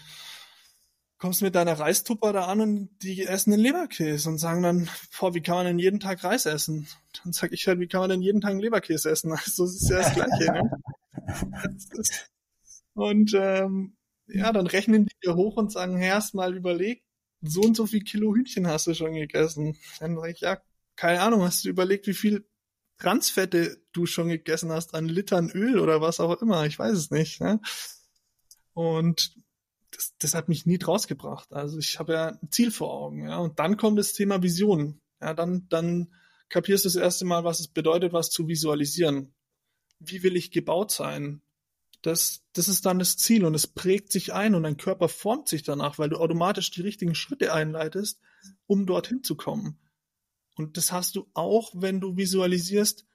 kommst mit deiner Reistupper da an und die essen den Leberkäse und sagen dann, boah, wie kann man denn jeden Tag Reis essen? Dann sag ich halt, wie kann man denn jeden Tag einen Leberkäse essen? Also das ist ja das Gleiche, ne? und ähm, ja, dann rechnen die dir hoch und sagen, erst mal überlegt, so und so viel Kilo Hühnchen hast du schon gegessen. Dann sag ich, ja, keine Ahnung, hast du überlegt, wie viel Transfette du schon gegessen hast an Litern Öl oder was auch immer, ich weiß es nicht. Ne? Und das, das hat mich nie draus gebracht. Also ich habe ja ein Ziel vor Augen, ja. Und dann kommt das Thema Vision. Ja, dann, dann kapierst du das erste Mal, was es bedeutet, was zu visualisieren. Wie will ich gebaut sein? Das, das ist dann das Ziel und es prägt sich ein und dein Körper formt sich danach, weil du automatisch die richtigen Schritte einleitest, um dorthin zu kommen. Und das hast du auch, wenn du visualisierst,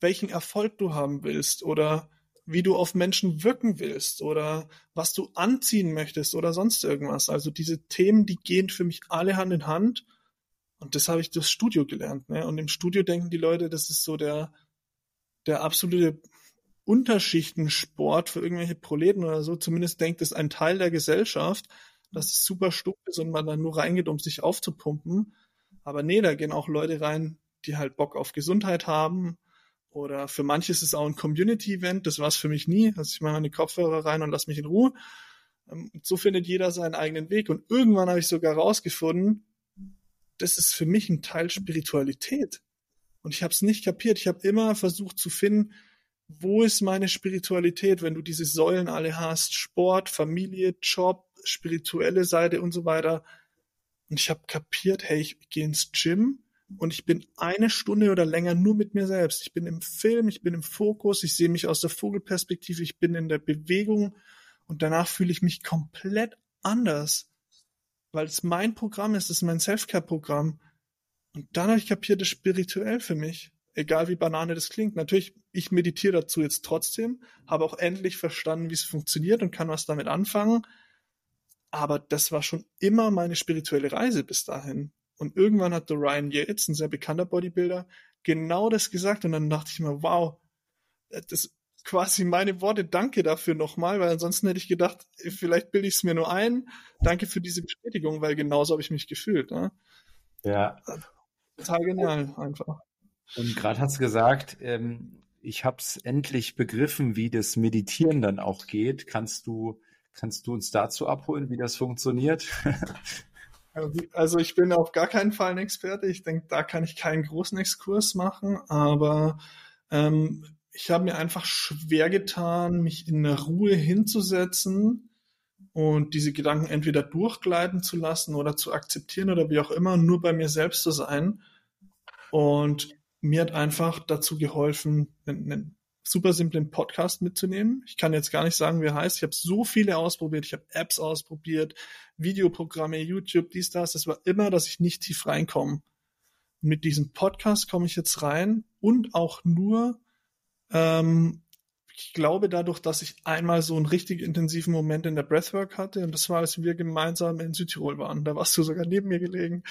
welchen Erfolg du haben willst oder wie du auf Menschen wirken willst oder was du anziehen möchtest oder sonst irgendwas. Also diese Themen, die gehen für mich alle Hand in Hand. Und das habe ich das Studio gelernt. Ne? Und im Studio denken die Leute, das ist so der, der absolute Unterschichtensport für irgendwelche Proleten oder so. Zumindest denkt es ein Teil der Gesellschaft, dass es super stuck ist und man dann nur reingeht, um sich aufzupumpen. Aber nee, da gehen auch Leute rein, die halt Bock auf Gesundheit haben, oder für manche ist es auch ein Community-Event, das war es für mich nie. Also ich mache meine Kopfhörer rein und lasse mich in Ruhe. Ähm, so findet jeder seinen eigenen Weg. Und irgendwann habe ich sogar rausgefunden, das ist für mich ein Teil Spiritualität. Und ich habe es nicht kapiert. Ich habe immer versucht zu finden, wo ist meine Spiritualität, wenn du diese Säulen alle hast, Sport, Familie, Job, spirituelle Seite und so weiter. Und ich habe kapiert, hey, ich gehe ins Gym, und ich bin eine Stunde oder länger nur mit mir selbst. Ich bin im Film, ich bin im Fokus, ich sehe mich aus der Vogelperspektive, ich bin in der Bewegung und danach fühle ich mich komplett anders, weil es mein Programm ist, es ist mein Selfcare-Programm. Und dann habe ich kapiert, ist spirituell für mich. Egal wie Banane das klingt. Natürlich, ich meditiere dazu jetzt trotzdem, habe auch endlich verstanden, wie es funktioniert und kann was damit anfangen. Aber das war schon immer meine spirituelle Reise bis dahin. Und irgendwann hat der Ryan Yates, ein sehr bekannter Bodybuilder, genau das gesagt. Und dann dachte ich mir, wow, das quasi meine Worte, danke dafür nochmal, weil ansonsten hätte ich gedacht, vielleicht bilde ich es mir nur ein. Danke für diese Bestätigung, weil genauso habe ich mich gefühlt. Ne? Ja. Total genial, einfach. Und gerade hast du gesagt, ähm, ich habe es endlich begriffen, wie das Meditieren dann auch geht. Kannst du, kannst du uns dazu abholen, wie das funktioniert? Also ich bin auf gar keinen Fall ein Experte. Ich denke, da kann ich keinen großen Exkurs machen, aber ähm, ich habe mir einfach schwer getan, mich in der Ruhe hinzusetzen und diese Gedanken entweder durchgleiten zu lassen oder zu akzeptieren oder wie auch immer, nur bei mir selbst zu sein. Und mir hat einfach dazu geholfen, einen, super simplen Podcast mitzunehmen. Ich kann jetzt gar nicht sagen, wie er heißt. Ich habe so viele ausprobiert. Ich habe Apps ausprobiert, Videoprogramme, YouTube, dies, das. Es war immer, dass ich nicht tief reinkomme. Mit diesem Podcast komme ich jetzt rein und auch nur ähm, ich glaube dadurch, dass ich einmal so einen richtig intensiven Moment in der Breathwork hatte und das war, als wir gemeinsam in Südtirol waren. Da warst du sogar neben mir gelegen.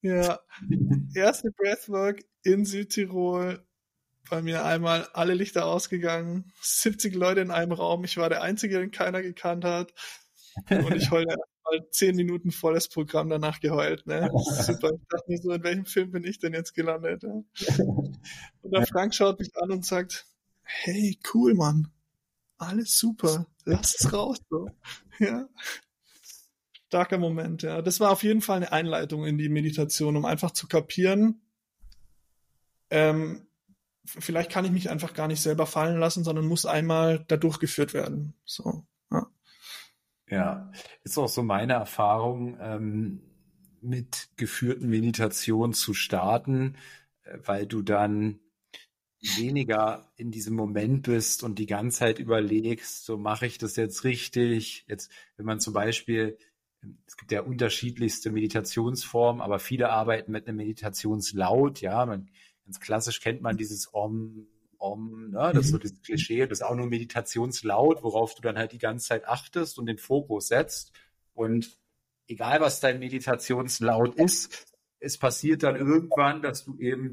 Ja, erste Breathwork in Südtirol. Bei mir einmal alle Lichter ausgegangen, 70 Leute in einem Raum. Ich war der Einzige, den keiner gekannt hat. Und ich heule mal zehn Minuten volles Programm danach geheult. Ne? Super. Ich dachte mir so, in welchem Film bin ich denn jetzt gelandet? Ne? Und der Frank schaut mich an und sagt, hey, cool, Mann. Alles super. Lass es raus. So. Ja. Starker Moment, ja. Das war auf jeden Fall eine Einleitung in die Meditation, um einfach zu kapieren, ähm, vielleicht kann ich mich einfach gar nicht selber fallen lassen, sondern muss einmal da durchgeführt werden. So. Ja. Ja, ist auch so meine Erfahrung, ähm, mit geführten Meditationen zu starten, äh, weil du dann weniger in diesem Moment bist und die ganze Zeit überlegst, so mache ich das jetzt richtig. Jetzt, wenn man zum Beispiel, es gibt ja unterschiedlichste Meditationsformen, aber viele arbeiten mit einem Meditationslaut, ja, man, ganz klassisch kennt man dieses Om, Om, ne? das ist so mhm. das Klischee, das ist auch nur Meditationslaut, worauf du dann halt die ganze Zeit achtest und den Fokus setzt. Und egal was dein Meditationslaut ist, es passiert dann irgendwann, dass du eben,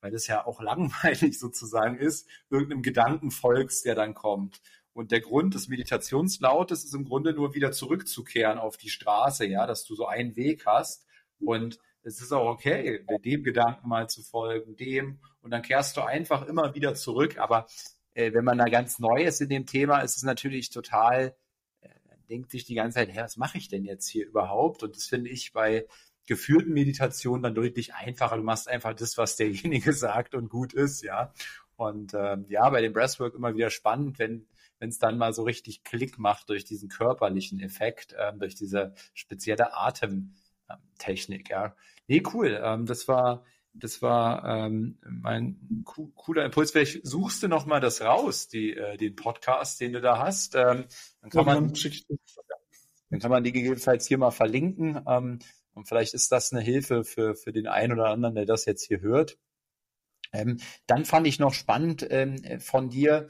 weil das ja auch langweilig sozusagen ist, irgendeinem Gedanken folgst, der dann kommt. Und der Grund des Meditationslautes ist im Grunde nur wieder zurückzukehren auf die Straße, ja, dass du so einen Weg hast. Und es ist auch okay, dem Gedanken mal zu folgen, dem. Und dann kehrst du einfach immer wieder zurück. Aber äh, wenn man da ganz neu ist in dem Thema, ist es natürlich total, äh, denkt sich die ganze Zeit, hey, was mache ich denn jetzt hier überhaupt? Und das finde ich bei geführten Meditationen dann deutlich einfacher. Du machst einfach das, was derjenige sagt und gut ist, ja. Und ähm, ja, bei dem Breathwork immer wieder spannend, wenn wenn es dann mal so richtig Klick macht durch diesen körperlichen Effekt, ähm, durch diese spezielle Atemtechnik, ja. Nee, cool. Ähm, das war, das war ähm, mein cooler Impuls. Vielleicht suchst du noch mal das raus, die, äh, den Podcast, den du da hast. Ähm, dann kann man, dann kann man die gegebenenfalls hier mal verlinken. Ähm, und vielleicht ist das eine Hilfe für, für den einen oder anderen, der das jetzt hier hört. Ähm, dann fand ich noch spannend ähm, von dir,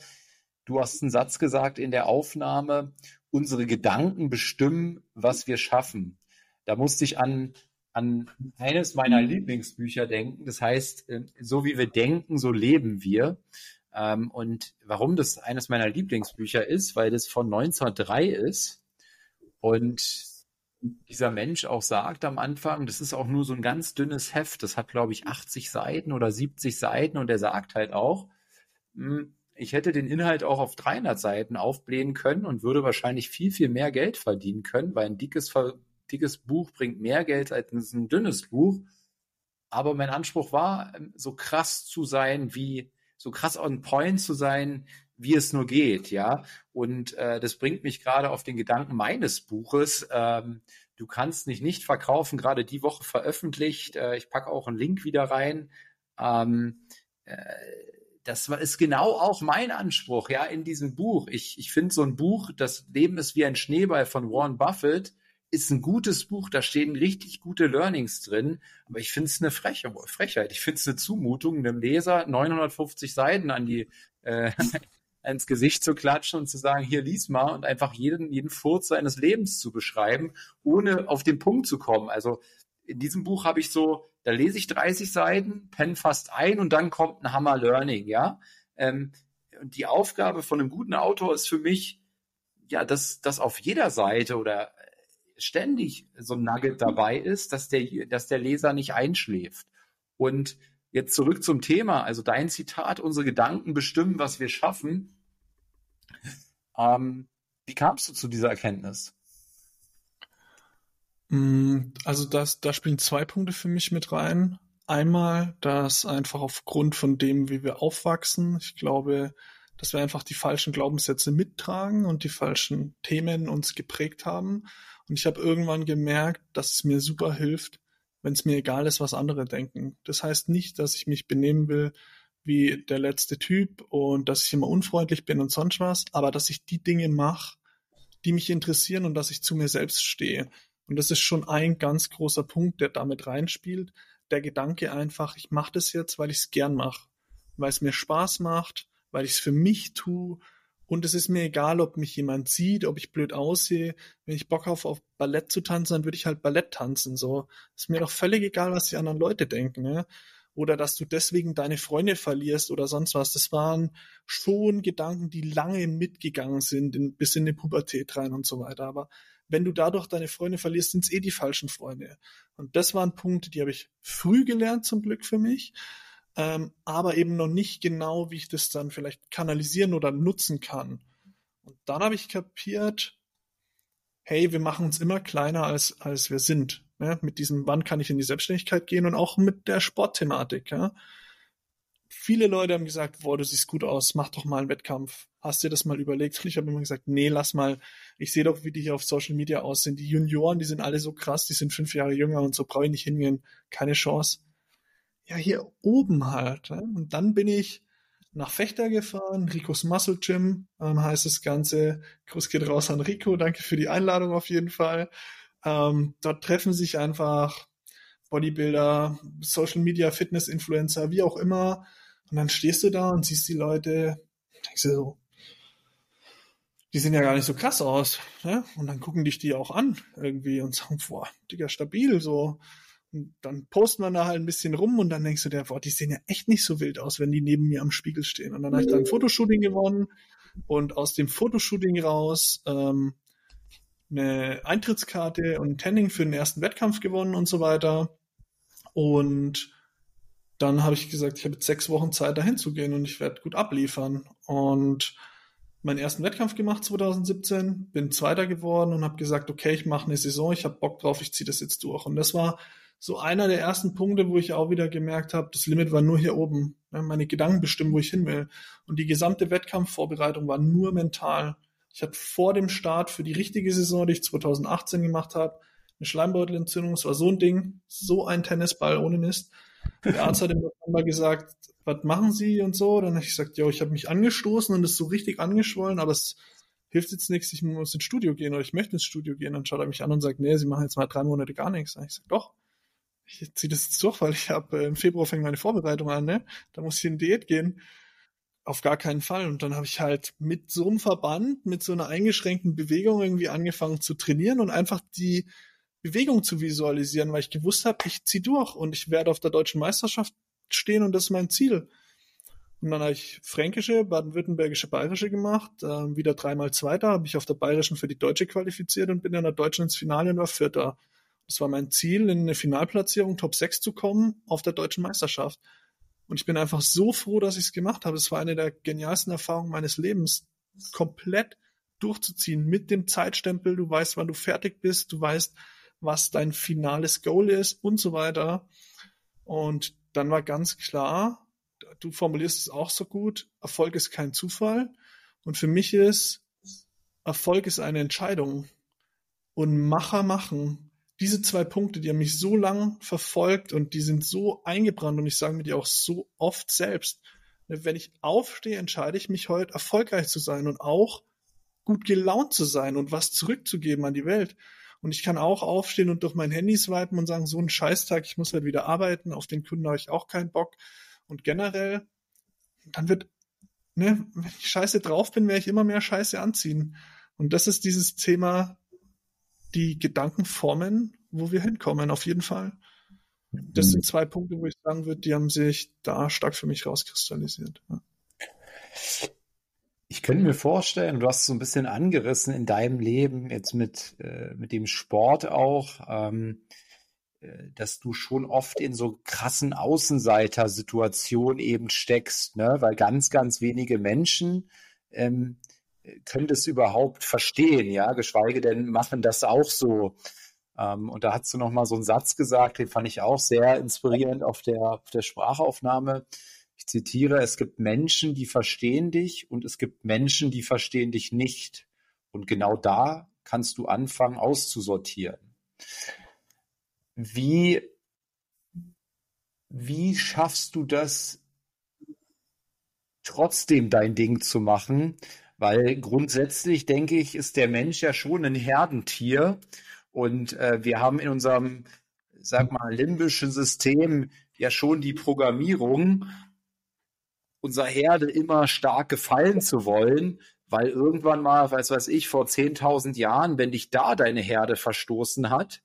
du hast einen Satz gesagt in der Aufnahme, unsere Gedanken bestimmen, was wir schaffen. Da musste ich an an eines meiner mhm. Lieblingsbücher denken. Das heißt, ähm, so wie wir denken, so leben wir. Ähm, und warum das eines meiner Lieblingsbücher ist, weil das von 1903 ist und dieser Mensch auch sagt am Anfang, das ist auch nur so ein ganz dünnes Heft, das hat glaube ich 80 Seiten oder 70 Seiten und er sagt halt auch, hm, ich hätte den Inhalt auch auf 300 Seiten aufblähen können und würde wahrscheinlich viel, viel mehr Geld verdienen können, weil ein dickes dickes Buch bringt mehr Geld als ein dünnes Buch. Aber mein Anspruch war, ähm, so krass zu sein, wie, so krass on point zu sein, wie es nur geht, ja. Und äh, das bringt mich gerade auf den Gedanken meines Buches. Ähm, du kannst nicht nicht verkaufen, gerade die Woche veröffentlicht. Äh, ich packe auch einen Link wieder rein. Ähm, äh, das ist genau auch mein Anspruch, ja, in diesem Buch. Ich, ich finde so ein Buch, das Leben ist wie ein Schneeball von Warren Buffett, ist ein gutes Buch, da stehen richtig gute Learnings drin, aber ich finde es eine Freche, Frechheit. Ich finde es eine Zumutung, einem Leser 950 Seiten an die äh, ins Gesicht zu klatschen und zu sagen, hier lies mal und einfach jeden, jeden Furz seines Lebens zu beschreiben, ohne auf den Punkt zu kommen. Also in diesem Buch habe ich so, da lese ich 30 Seiten, penne fast ein und dann kommt ein Hammer Learning, ja. Ähm, und die Aufgabe von einem guten Autor ist für mich, ja, dass, dass auf jeder Seite oder ständig so ein Nugget dabei ist, dass der, dass der Leser nicht einschläft. Und jetzt zurück zum Thema, also dein Zitat, unsere Gedanken bestimmen, was wir schaffen. Ähm, wie kamst du zu dieser Erkenntnis? Mm, also das, da spielen zwei Punkte für mich mit rein. Einmal, dass einfach aufgrund von dem, wie wir aufwachsen, ich glaube, dass wir einfach die falschen Glaubenssätze mittragen und die falschen Themen uns geprägt haben. Und ich habe irgendwann gemerkt, dass es mir super hilft, wenn es mir egal ist, was andere denken. Das heißt nicht, dass ich mich benehmen will wie der letzte Typ und dass ich immer unfreundlich bin und sonst was, aber dass ich die Dinge mache, die mich interessieren und dass ich zu mir selbst stehe. Und das ist schon ein ganz großer Punkt, der damit reinspielt. Der Gedanke einfach, ich mache das jetzt, weil ich es gern mache, weil es mir Spaß macht, weil ich es für mich tue und es ist mir egal, ob mich jemand sieht, ob ich blöd aussehe. Wenn ich Bock habe, auf Ballett zu tanzen, dann würde ich halt Ballett tanzen. So ist mir doch völlig egal, was die anderen Leute denken. Ne? Oder dass du deswegen deine Freunde verlierst oder sonst was. Das waren schon Gedanken, die lange mitgegangen sind, in, bis in die Pubertät rein und so weiter. Aber wenn du dadurch deine Freunde verlierst, sind es eh die falschen Freunde. Und das waren Punkte, die habe ich früh gelernt, zum Glück für mich ähm, aber eben noch nicht genau, wie ich das dann vielleicht kanalisieren oder nutzen kann. Und dann habe ich kapiert, hey, wir machen uns immer kleiner, als, als wir sind. Ne? Mit diesem, wann kann ich in die Selbstständigkeit gehen und auch mit der Sportthematik. Ja? Viele Leute haben gesagt, boah, du siehst gut aus, mach doch mal einen Wettkampf. Hast dir das mal überlegt? Und ich habe immer gesagt, nee, lass mal. Ich sehe doch, wie die hier auf Social Media aussehen. Die Junioren, die sind alle so krass, die sind fünf Jahre jünger und so brauche ich nicht hingehen. Keine Chance ja, hier oben halt. Ne? Und dann bin ich nach Fechter gefahren, Ricos Muscle Gym ähm, heißt das Ganze. Gruß geht raus an Rico, danke für die Einladung auf jeden Fall. Ähm, dort treffen sich einfach Bodybuilder, Social Media, Fitness-Influencer, wie auch immer. Und dann stehst du da und siehst die Leute, denkst du so, die sehen ja gar nicht so krass aus. Ne? Und dann gucken dich die auch an irgendwie und sagen, boah, Digga, stabil, so dann posten wir da halt ein bisschen rum und dann denkst du dir, boah, die sehen ja echt nicht so wild aus, wenn die neben mir am Spiegel stehen. Und dann habe ich dann ein Fotoshooting gewonnen und aus dem Fotoshooting raus ähm, eine Eintrittskarte und ein Tanning für den ersten Wettkampf gewonnen und so weiter. Und dann habe ich gesagt, ich habe jetzt sechs Wochen Zeit, dahin zu gehen und ich werde gut abliefern. Und meinen ersten Wettkampf gemacht 2017, bin Zweiter geworden und habe gesagt, okay, ich mache eine Saison, ich habe Bock drauf, ich ziehe das jetzt durch. Und das war so einer der ersten Punkte, wo ich auch wieder gemerkt habe, das Limit war nur hier oben. Meine Gedanken bestimmen, wo ich hin will. Und die gesamte Wettkampfvorbereitung war nur mental. Ich hatte vor dem Start für die richtige Saison, die ich 2018 gemacht habe, eine Schleimbeutelentzündung. Es war so ein Ding, so ein Tennisball ohne Mist. Der Arzt hat im November gesagt, was machen Sie und so. Dann habe ich gesagt, ja, ich habe mich angestoßen und ist so richtig angeschwollen, aber es hilft jetzt nichts, ich muss ins Studio gehen oder ich möchte ins Studio gehen. Dann schaut er mich an und sagt, nee, Sie machen jetzt mal drei Monate gar nichts. Dann ich sage, doch, ich ziehe das jetzt durch, weil ich habe äh, im Februar fängt meine Vorbereitung an, ne? Da muss ich in Diät gehen. Auf gar keinen Fall. Und dann habe ich halt mit so einem Verband, mit so einer eingeschränkten Bewegung irgendwie angefangen zu trainieren und einfach die Bewegung zu visualisieren, weil ich gewusst habe, ich ziehe durch und ich werde auf der deutschen Meisterschaft stehen und das ist mein Ziel. Und dann habe ich fränkische, baden-württembergische, bayerische gemacht, äh, wieder dreimal Zweiter, habe ich auf der bayerischen für die deutsche qualifiziert und bin in der deutschen ins Finale und war Vierter. Das war mein Ziel, in eine Finalplatzierung Top 6 zu kommen auf der deutschen Meisterschaft. Und ich bin einfach so froh, dass ich es gemacht habe. Es war eine der genialsten Erfahrungen meines Lebens, komplett durchzuziehen mit dem Zeitstempel. Du weißt, wann du fertig bist, du weißt, was dein finales Goal ist und so weiter. Und dann war ganz klar, du formulierst es auch so gut, Erfolg ist kein Zufall. Und für mich ist, Erfolg ist eine Entscheidung. Und Macher machen diese zwei Punkte, die haben mich so lang verfolgt und die sind so eingebrannt und ich sage mir die auch so oft selbst. Wenn ich aufstehe, entscheide ich mich heute erfolgreich zu sein und auch gut gelaunt zu sein und was zurückzugeben an die Welt. Und ich kann auch aufstehen und durch mein Handy swipen und sagen, so ein Scheißtag, ich muss halt wieder arbeiten, auf den Kunden habe ich auch keinen Bock. Und generell, dann wird, ne, wenn ich scheiße drauf bin, werde ich immer mehr Scheiße anziehen. Und das ist dieses Thema die Gedanken formen, wo wir hinkommen, auf jeden Fall. Das sind zwei Punkte, wo ich sagen würde, die haben sich da stark für mich rauskristallisiert. Ja. Ich könnte mir vorstellen, du hast so ein bisschen angerissen in deinem Leben, jetzt mit, äh, mit dem Sport auch, ähm, äh, dass du schon oft in so krassen Außenseiter-Situationen eben steckst, ne? weil ganz, ganz wenige Menschen ähm, können das überhaupt verstehen, ja, geschweige denn machen das auch so. Ähm, und da hast du noch mal so einen Satz gesagt, den fand ich auch sehr inspirierend auf der, auf der Sprachaufnahme. Ich zitiere, es gibt Menschen, die verstehen dich und es gibt Menschen, die verstehen dich nicht. Und genau da kannst du anfangen auszusortieren. Wie, wie schaffst du das, trotzdem dein Ding zu machen? Weil grundsätzlich denke ich, ist der Mensch ja schon ein Herdentier. Und äh, wir haben in unserem, sag mal, limbischen System ja schon die Programmierung, unserer Herde immer stark gefallen zu wollen, weil irgendwann mal, weiß weiß ich, vor 10.000 Jahren, wenn dich da deine Herde verstoßen hat,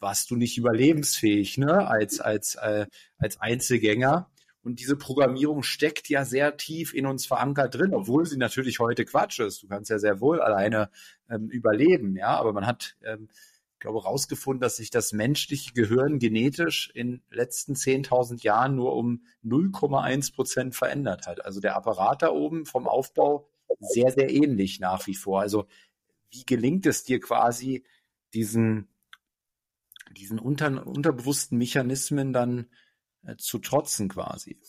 warst du nicht überlebensfähig, ne, als, als, äh, als Einzelgänger. Und diese Programmierung steckt ja sehr tief in uns verankert drin, obwohl sie natürlich heute Quatsch ist. Du kannst ja sehr wohl alleine ähm, überleben, ja, aber man hat, ähm, ich glaube, herausgefunden, dass sich das menschliche Gehirn genetisch in letzten 10.000 Jahren nur um 0,1 Prozent verändert hat. Also der Apparat da oben vom Aufbau sehr, sehr ähnlich nach wie vor. Also wie gelingt es dir quasi, diesen, diesen unter, unterbewussten Mechanismen dann zu trotzen quasi?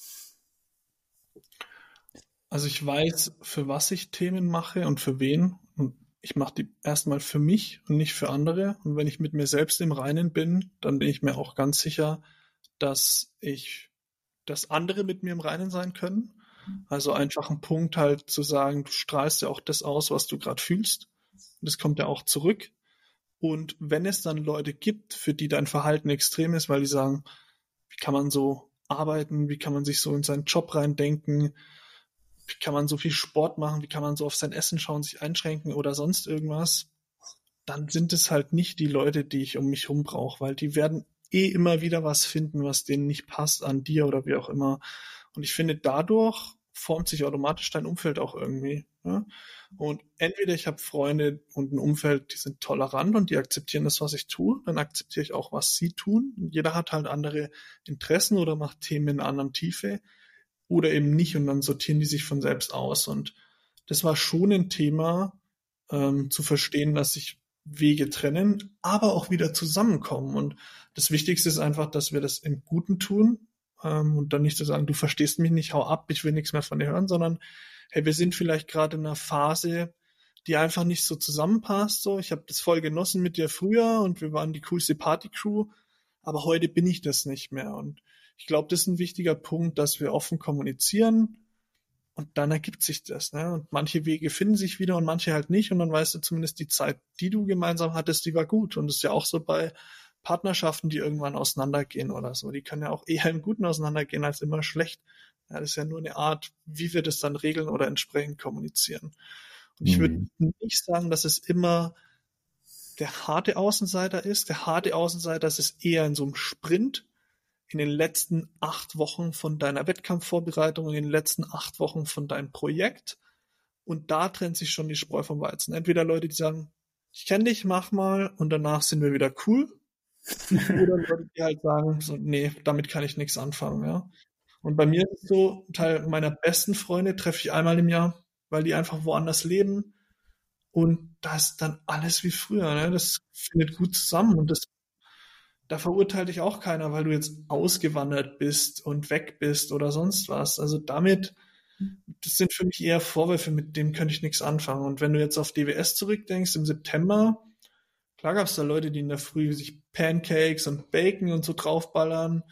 Also ich weiß, für was ich Themen mache und für wen. Und ich mache die erstmal für mich und nicht für andere. Und wenn ich mit mir selbst im Reinen bin, dann bin ich mir auch ganz sicher, dass ich, dass andere mit mir im Reinen sein können. Also einfach ein Punkt halt zu sagen, du strahlst ja auch das aus, was du gerade fühlst. Und das kommt ja auch zurück. Und wenn es dann Leute gibt, für die dein Verhalten extrem ist, weil die sagen, wie kann man so arbeiten, wie kann man sich so in seinen Job reindenken, wie kann man so viel Sport machen, wie kann man so auf sein Essen schauen, sich einschränken oder sonst irgendwas, dann sind es halt nicht die Leute, die ich um mich herum brauche, weil die werden eh immer wieder was finden, was denen nicht passt an dir oder wie auch immer. Und ich finde, dadurch formt sich automatisch dein Umfeld auch irgendwie. Ja? Und entweder ich habe Freunde und ein Umfeld, die sind tolerant und die akzeptieren das, was ich tue, dann akzeptiere ich auch, was sie tun. Jeder hat halt andere Interessen oder macht Themen in einer anderen Tiefe oder eben nicht und dann sortieren die sich von selbst aus. Und das war schon ein Thema, ähm, zu verstehen, dass sich Wege trennen, aber auch wieder zusammenkommen. Und das Wichtigste ist einfach, dass wir das im Guten tun ähm, und dann nicht zu sagen, du verstehst mich nicht, hau ab, ich will nichts mehr von dir hören, sondern hey, wir sind vielleicht gerade in einer Phase, die einfach nicht so zusammenpasst. So, ich habe das voll genossen mit dir früher und wir waren die coolste Partycrew, aber heute bin ich das nicht mehr. Und ich glaube, das ist ein wichtiger Punkt, dass wir offen kommunizieren und dann ergibt sich das. Ne? Und manche Wege finden sich wieder und manche halt nicht. Und dann weißt du zumindest, die Zeit, die du gemeinsam hattest, die war gut. Und das ist ja auch so bei Partnerschaften, die irgendwann auseinandergehen oder so. Die können ja auch eher im Guten auseinandergehen als immer schlecht. Ja, das ist ja nur eine Art, wie wir das dann regeln oder entsprechend kommunizieren. Und ich würde mhm. nicht sagen, dass es immer der harte Außenseiter ist. Der harte Außenseiter ist eher in so einem Sprint, in den letzten acht Wochen von deiner Wettkampfvorbereitung, in den letzten acht Wochen von deinem Projekt. Und da trennt sich schon die Spreu vom Weizen. Entweder Leute, die sagen, ich kenne dich, mach mal, und danach sind wir wieder cool. Oder Leute, die halt sagen, so, nee, damit kann ich nichts anfangen, ja. Und bei mir ist es so, Teil meiner besten Freunde treffe ich einmal im Jahr, weil die einfach woanders leben. Und da ist dann alles wie früher, ne? Das findet gut zusammen und das da verurteilt dich auch keiner, weil du jetzt ausgewandert bist und weg bist oder sonst was. Also damit, das sind für mich eher Vorwürfe, mit denen könnte ich nichts anfangen. Und wenn du jetzt auf DWS zurückdenkst, im September, klar gab es da Leute, die in der Früh sich Pancakes und Bacon und so draufballern.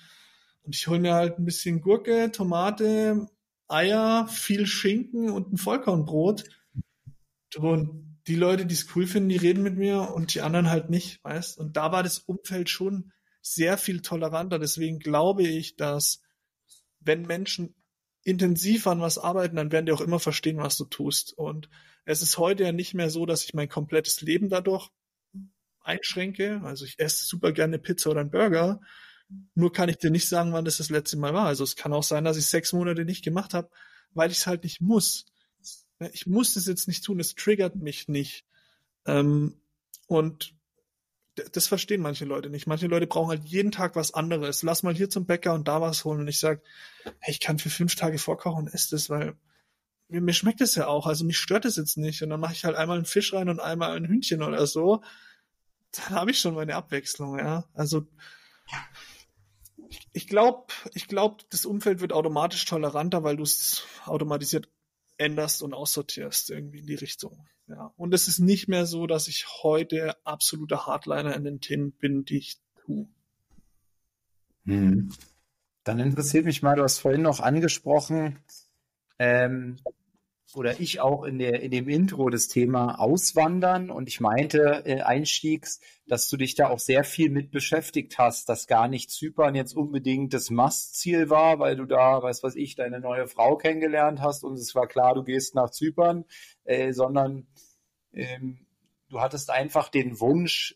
Und ich hole mir halt ein bisschen Gurke, Tomate, Eier, viel Schinken und ein Vollkornbrot. Und die Leute, die es cool finden, die reden mit mir und die anderen halt nicht, weißt? Und da war das Umfeld schon sehr viel toleranter. Deswegen glaube ich, dass wenn Menschen intensiv an was arbeiten, dann werden die auch immer verstehen, was du tust. Und es ist heute ja nicht mehr so, dass ich mein komplettes Leben dadurch einschränke. Also ich esse super gerne Pizza oder einen Burger. Nur kann ich dir nicht sagen, wann das das letzte Mal war. Also es kann auch sein, dass ich sechs Monate nicht gemacht habe, weil ich es halt nicht muss. Ich muss das jetzt nicht tun, es triggert mich nicht. Ähm, und das verstehen manche Leute nicht. Manche Leute brauchen halt jeden Tag was anderes. Lass mal hier zum Bäcker und da was holen. Und ich sage, hey, ich kann für fünf Tage vorkochen und esse das, weil mir, mir schmeckt es ja auch. Also mich stört es jetzt nicht. Und dann mache ich halt einmal einen Fisch rein und einmal ein Hühnchen oder so. Dann habe ich schon meine Abwechslung, ja. Also ich glaube, ich glaube, das Umfeld wird automatisch toleranter, weil du es automatisiert änderst und aussortierst irgendwie in die Richtung. Ja. Und es ist nicht mehr so, dass ich heute absoluter Hardliner in den Themen bin, die ich tue. Hm. Dann interessiert mich mal, du hast vorhin noch angesprochen, ähm, oder ich auch in der in dem Intro das Thema Auswandern und ich meinte äh, einstiegs, dass du dich da auch sehr viel mit beschäftigt hast, dass gar nicht Zypern jetzt unbedingt das Mastziel war, weil du da, weiß was ich, deine neue Frau kennengelernt hast und es war klar, du gehst nach Zypern, äh, sondern ähm, du hattest einfach den Wunsch,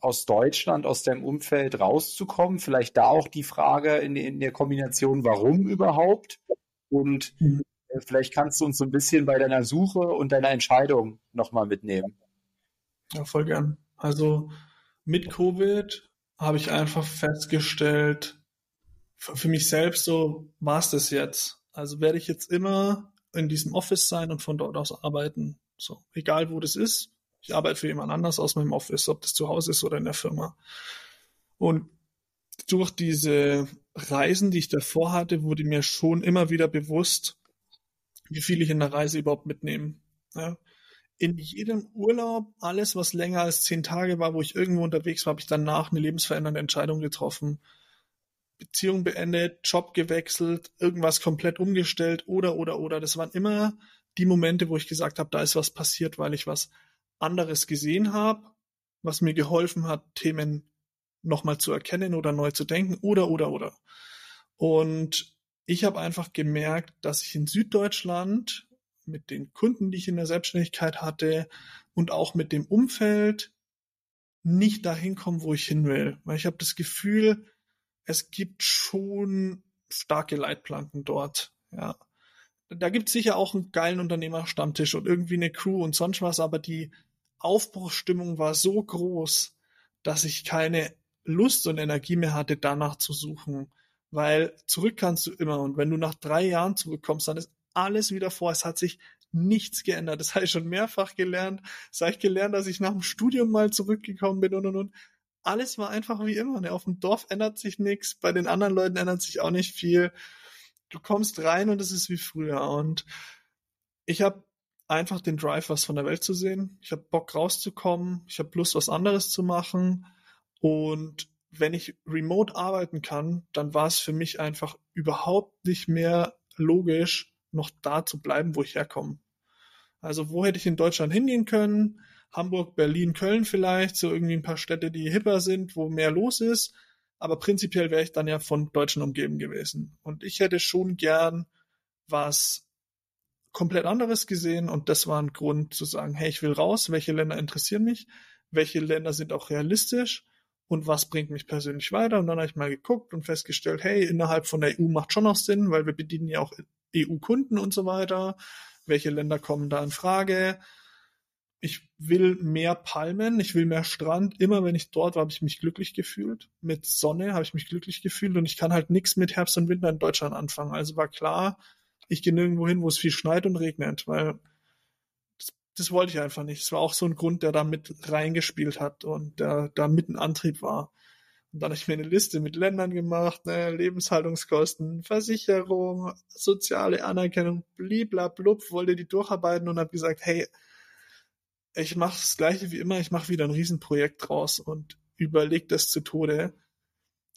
aus Deutschland, aus deinem Umfeld rauszukommen. Vielleicht da auch die Frage in, in der Kombination, warum überhaupt? Und mhm. Vielleicht kannst du uns so ein bisschen bei deiner Suche und deiner Entscheidung nochmal mitnehmen. Ja, voll gern. Also mit Covid habe ich einfach festgestellt, für mich selbst so, war es das jetzt? Also werde ich jetzt immer in diesem Office sein und von dort aus arbeiten. So, egal wo das ist. Ich arbeite für jemand anders aus meinem Office, ob das zu Hause ist oder in der Firma. Und durch diese Reisen, die ich davor hatte, wurde mir schon immer wieder bewusst, wie viel ich in der Reise überhaupt mitnehme. Ja. In jedem Urlaub, alles, was länger als zehn Tage war, wo ich irgendwo unterwegs war, habe ich danach eine lebensverändernde Entscheidung getroffen. Beziehung beendet, Job gewechselt, irgendwas komplett umgestellt oder, oder, oder. Das waren immer die Momente, wo ich gesagt habe, da ist was passiert, weil ich was anderes gesehen habe, was mir geholfen hat, Themen nochmal zu erkennen oder neu zu denken oder, oder, oder. Und ich habe einfach gemerkt, dass ich in Süddeutschland mit den Kunden, die ich in der Selbstständigkeit hatte und auch mit dem Umfeld nicht dahin komme, wo ich hin will. Weil ich habe das Gefühl, es gibt schon starke Leitplanken dort. Ja. Da gibt es sicher auch einen geilen Unternehmerstammtisch und irgendwie eine Crew und sonst was, aber die Aufbruchsstimmung war so groß, dass ich keine Lust und Energie mehr hatte, danach zu suchen weil zurück kannst du immer und wenn du nach drei Jahren zurückkommst, dann ist alles wieder vor. Es hat sich nichts geändert. Das habe ich schon mehrfach gelernt. Das habe ich gelernt, dass ich nach dem Studium mal zurückgekommen bin und und und. Alles war einfach wie immer. Ne? Auf dem Dorf ändert sich nichts, bei den anderen Leuten ändert sich auch nicht viel. Du kommst rein und es ist wie früher. Und ich habe einfach den Drive, was von der Welt zu sehen. Ich habe Bock rauszukommen. Ich habe Lust, was anderes zu machen. Und wenn ich remote arbeiten kann, dann war es für mich einfach überhaupt nicht mehr logisch, noch da zu bleiben, wo ich herkomme. Also wo hätte ich in Deutschland hingehen können? Hamburg, Berlin, Köln vielleicht, so irgendwie ein paar Städte, die hipper sind, wo mehr los ist. Aber prinzipiell wäre ich dann ja von Deutschen umgeben gewesen. Und ich hätte schon gern was komplett anderes gesehen und das war ein Grund zu sagen, hey, ich will raus, welche Länder interessieren mich, welche Länder sind auch realistisch und was bringt mich persönlich weiter. Und dann habe ich mal geguckt und festgestellt, hey, innerhalb von der EU macht schon noch Sinn, weil wir bedienen ja auch EU-Kunden und so weiter. Welche Länder kommen da in Frage? Ich will mehr Palmen, ich will mehr Strand. Immer wenn ich dort war, habe ich mich glücklich gefühlt. Mit Sonne habe ich mich glücklich gefühlt und ich kann halt nichts mit Herbst und Winter in Deutschland anfangen. Also war klar, ich gehe nirgendwo hin, wo es viel schneit und regnet, weil das wollte ich einfach nicht. Es war auch so ein Grund, der da mit reingespielt hat und der da mit ein Antrieb war. Und dann habe ich mir eine Liste mit Ländern gemacht, ne, Lebenshaltungskosten, Versicherung, soziale Anerkennung, bliblablub, wollte die durcharbeiten und habe gesagt, hey, ich mache das gleiche wie immer, ich mache wieder ein Riesenprojekt draus und überlege das zu Tode.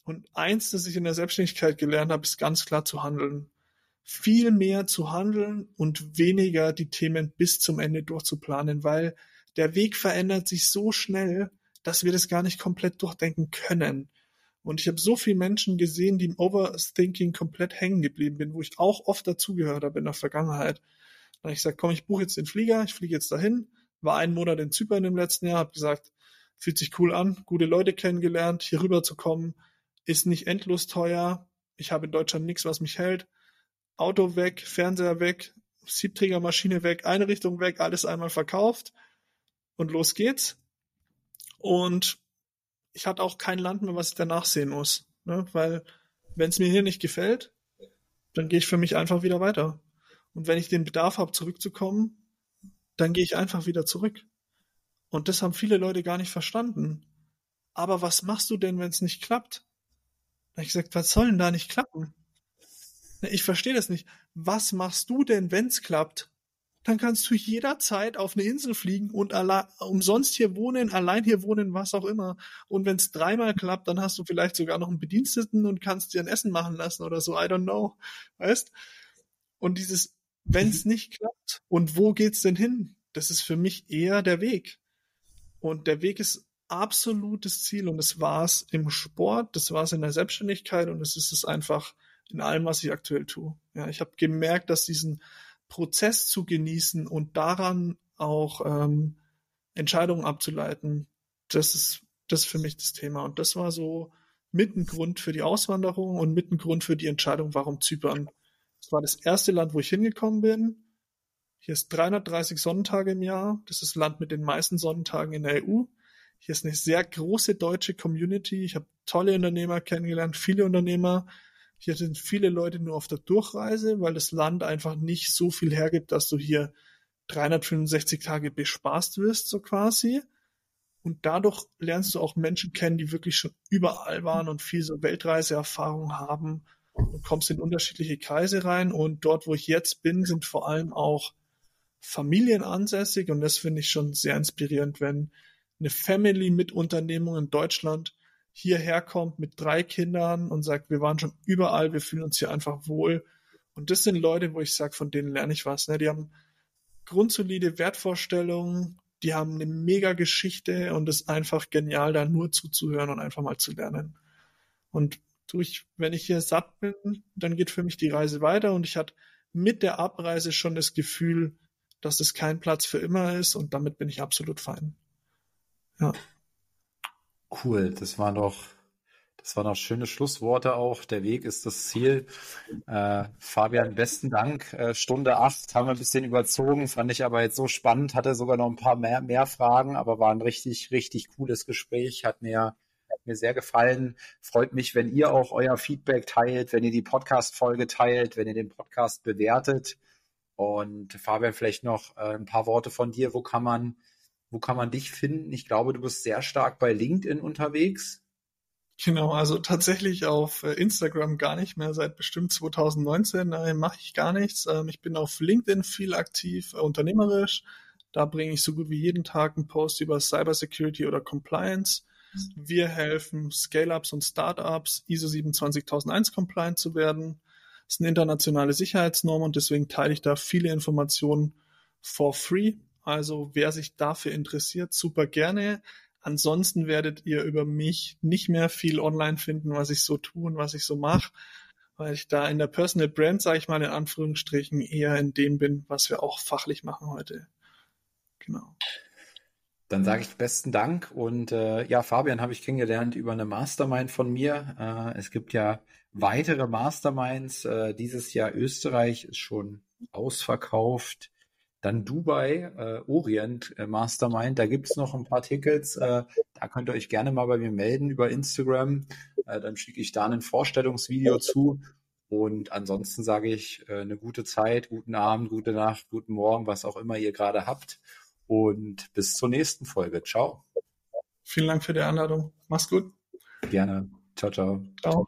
Und eins, das ich in der Selbstständigkeit gelernt habe, ist ganz klar zu handeln viel mehr zu handeln und weniger die Themen bis zum Ende durchzuplanen, weil der Weg verändert sich so schnell, dass wir das gar nicht komplett durchdenken können. Und ich habe so viele Menschen gesehen, die im Overthinking komplett hängen geblieben bin, wo ich auch oft dazugehört habe in der Vergangenheit. Da habe ich gesagt, komm, ich buche jetzt den Flieger, ich fliege jetzt dahin, war einen Monat in Zypern im letzten Jahr, habe gesagt, fühlt sich cool an, gute Leute kennengelernt, hier rüber zu kommen, ist nicht endlos teuer, ich habe in Deutschland nichts, was mich hält, Auto weg, Fernseher weg, Siebträgermaschine weg, Einrichtung weg, alles einmal verkauft und los geht's. Und ich hatte auch kein Land mehr, was ich danach sehen muss. Ne? Weil wenn es mir hier nicht gefällt, dann gehe ich für mich einfach wieder weiter. Und wenn ich den Bedarf habe, zurückzukommen, dann gehe ich einfach wieder zurück. Und das haben viele Leute gar nicht verstanden. Aber was machst du denn, wenn es nicht klappt? Da habe ich gesagt, was soll denn da nicht klappen? Ich verstehe das nicht. Was machst du denn, wenn's klappt? Dann kannst du jederzeit auf eine Insel fliegen und allein, umsonst hier wohnen, allein hier wohnen, was auch immer. Und wenn's dreimal klappt, dann hast du vielleicht sogar noch einen Bediensteten und kannst dir ein Essen machen lassen oder so. I don't know. Weißt? Und dieses wenn es nicht klappt? Und wo geht's denn hin? Das ist für mich eher der Weg. Und der Weg ist absolutes Ziel und das war's im Sport, das war's in der Selbstständigkeit und es ist es einfach in allem, was ich aktuell tue. Ja, ich habe gemerkt, dass diesen Prozess zu genießen und daran auch ähm, Entscheidungen abzuleiten, das ist das ist für mich das Thema und das war so mit ein Grund für die Auswanderung und mit ein Grund für die Entscheidung, warum Zypern. Das war das erste Land, wo ich hingekommen bin. Hier ist 330 Sonnentage im Jahr. Das ist das Land mit den meisten Sonnentagen in der EU. Hier ist eine sehr große deutsche Community. Ich habe tolle Unternehmer kennengelernt, viele Unternehmer. Hier sind viele Leute nur auf der Durchreise, weil das Land einfach nicht so viel hergibt, dass du hier 365 Tage bespaßt wirst, so quasi. Und dadurch lernst du auch Menschen kennen, die wirklich schon überall waren und viel so Weltreiseerfahrung haben und kommst in unterschiedliche Kreise rein. Und dort, wo ich jetzt bin, sind vor allem auch Familien ansässig. Und das finde ich schon sehr inspirierend, wenn eine Family mit Unternehmung in Deutschland hierher kommt mit drei Kindern und sagt, wir waren schon überall, wir fühlen uns hier einfach wohl. Und das sind Leute, wo ich sage, von denen lerne ich was. Ne? Die haben grundsolide Wertvorstellungen, die haben eine mega Geschichte und es ist einfach genial, da nur zuzuhören und einfach mal zu lernen. Und durch, wenn ich hier satt bin, dann geht für mich die Reise weiter und ich hatte mit der Abreise schon das Gefühl, dass es kein Platz für immer ist und damit bin ich absolut fein. Ja. Cool, das war doch, das waren doch schöne Schlussworte auch. Der Weg ist das Ziel. Äh, Fabian, besten Dank. Äh, Stunde acht haben wir ein bisschen überzogen, fand ich aber jetzt so spannend, hatte sogar noch ein paar mehr, mehr Fragen, aber war ein richtig, richtig cooles Gespräch, hat mir, hat mir sehr gefallen. Freut mich, wenn ihr auch euer Feedback teilt, wenn ihr die Podcast-Folge teilt, wenn ihr den Podcast bewertet. Und Fabian, vielleicht noch äh, ein paar Worte von dir. Wo kann man wo kann man dich finden? Ich glaube, du bist sehr stark bei LinkedIn unterwegs. Genau, also tatsächlich auf äh, Instagram gar nicht mehr. Seit bestimmt 2019 äh, mache ich gar nichts. Ähm, ich bin auf LinkedIn viel aktiv, äh, unternehmerisch. Da bringe ich so gut wie jeden Tag einen Post über Cybersecurity oder Compliance. Wir helfen Scale-Ups und Startups ISO 27001 compliant zu werden. Das ist eine internationale Sicherheitsnorm und deswegen teile ich da viele Informationen for free also wer sich dafür interessiert, super gerne. Ansonsten werdet ihr über mich nicht mehr viel online finden, was ich so tue und was ich so mache, weil ich da in der Personal Brand, sage ich mal in Anführungsstrichen, eher in dem bin, was wir auch fachlich machen heute. Genau. Dann sage ich besten Dank und äh, ja, Fabian habe ich kennengelernt über eine Mastermind von mir. Äh, es gibt ja weitere Masterminds. Äh, dieses Jahr Österreich ist schon ausverkauft. Dann Dubai, äh, Orient äh, Mastermind, da gibt's noch ein paar Tickets. Äh, da könnt ihr euch gerne mal bei mir melden über Instagram. Äh, dann schicke ich da ein Vorstellungsvideo zu. Und ansonsten sage ich äh, eine gute Zeit, guten Abend, gute Nacht, guten Morgen, was auch immer ihr gerade habt. Und bis zur nächsten Folge. Ciao. Vielen Dank für die Einladung. Mach's gut. Gerne. Ciao, ciao. Ciao.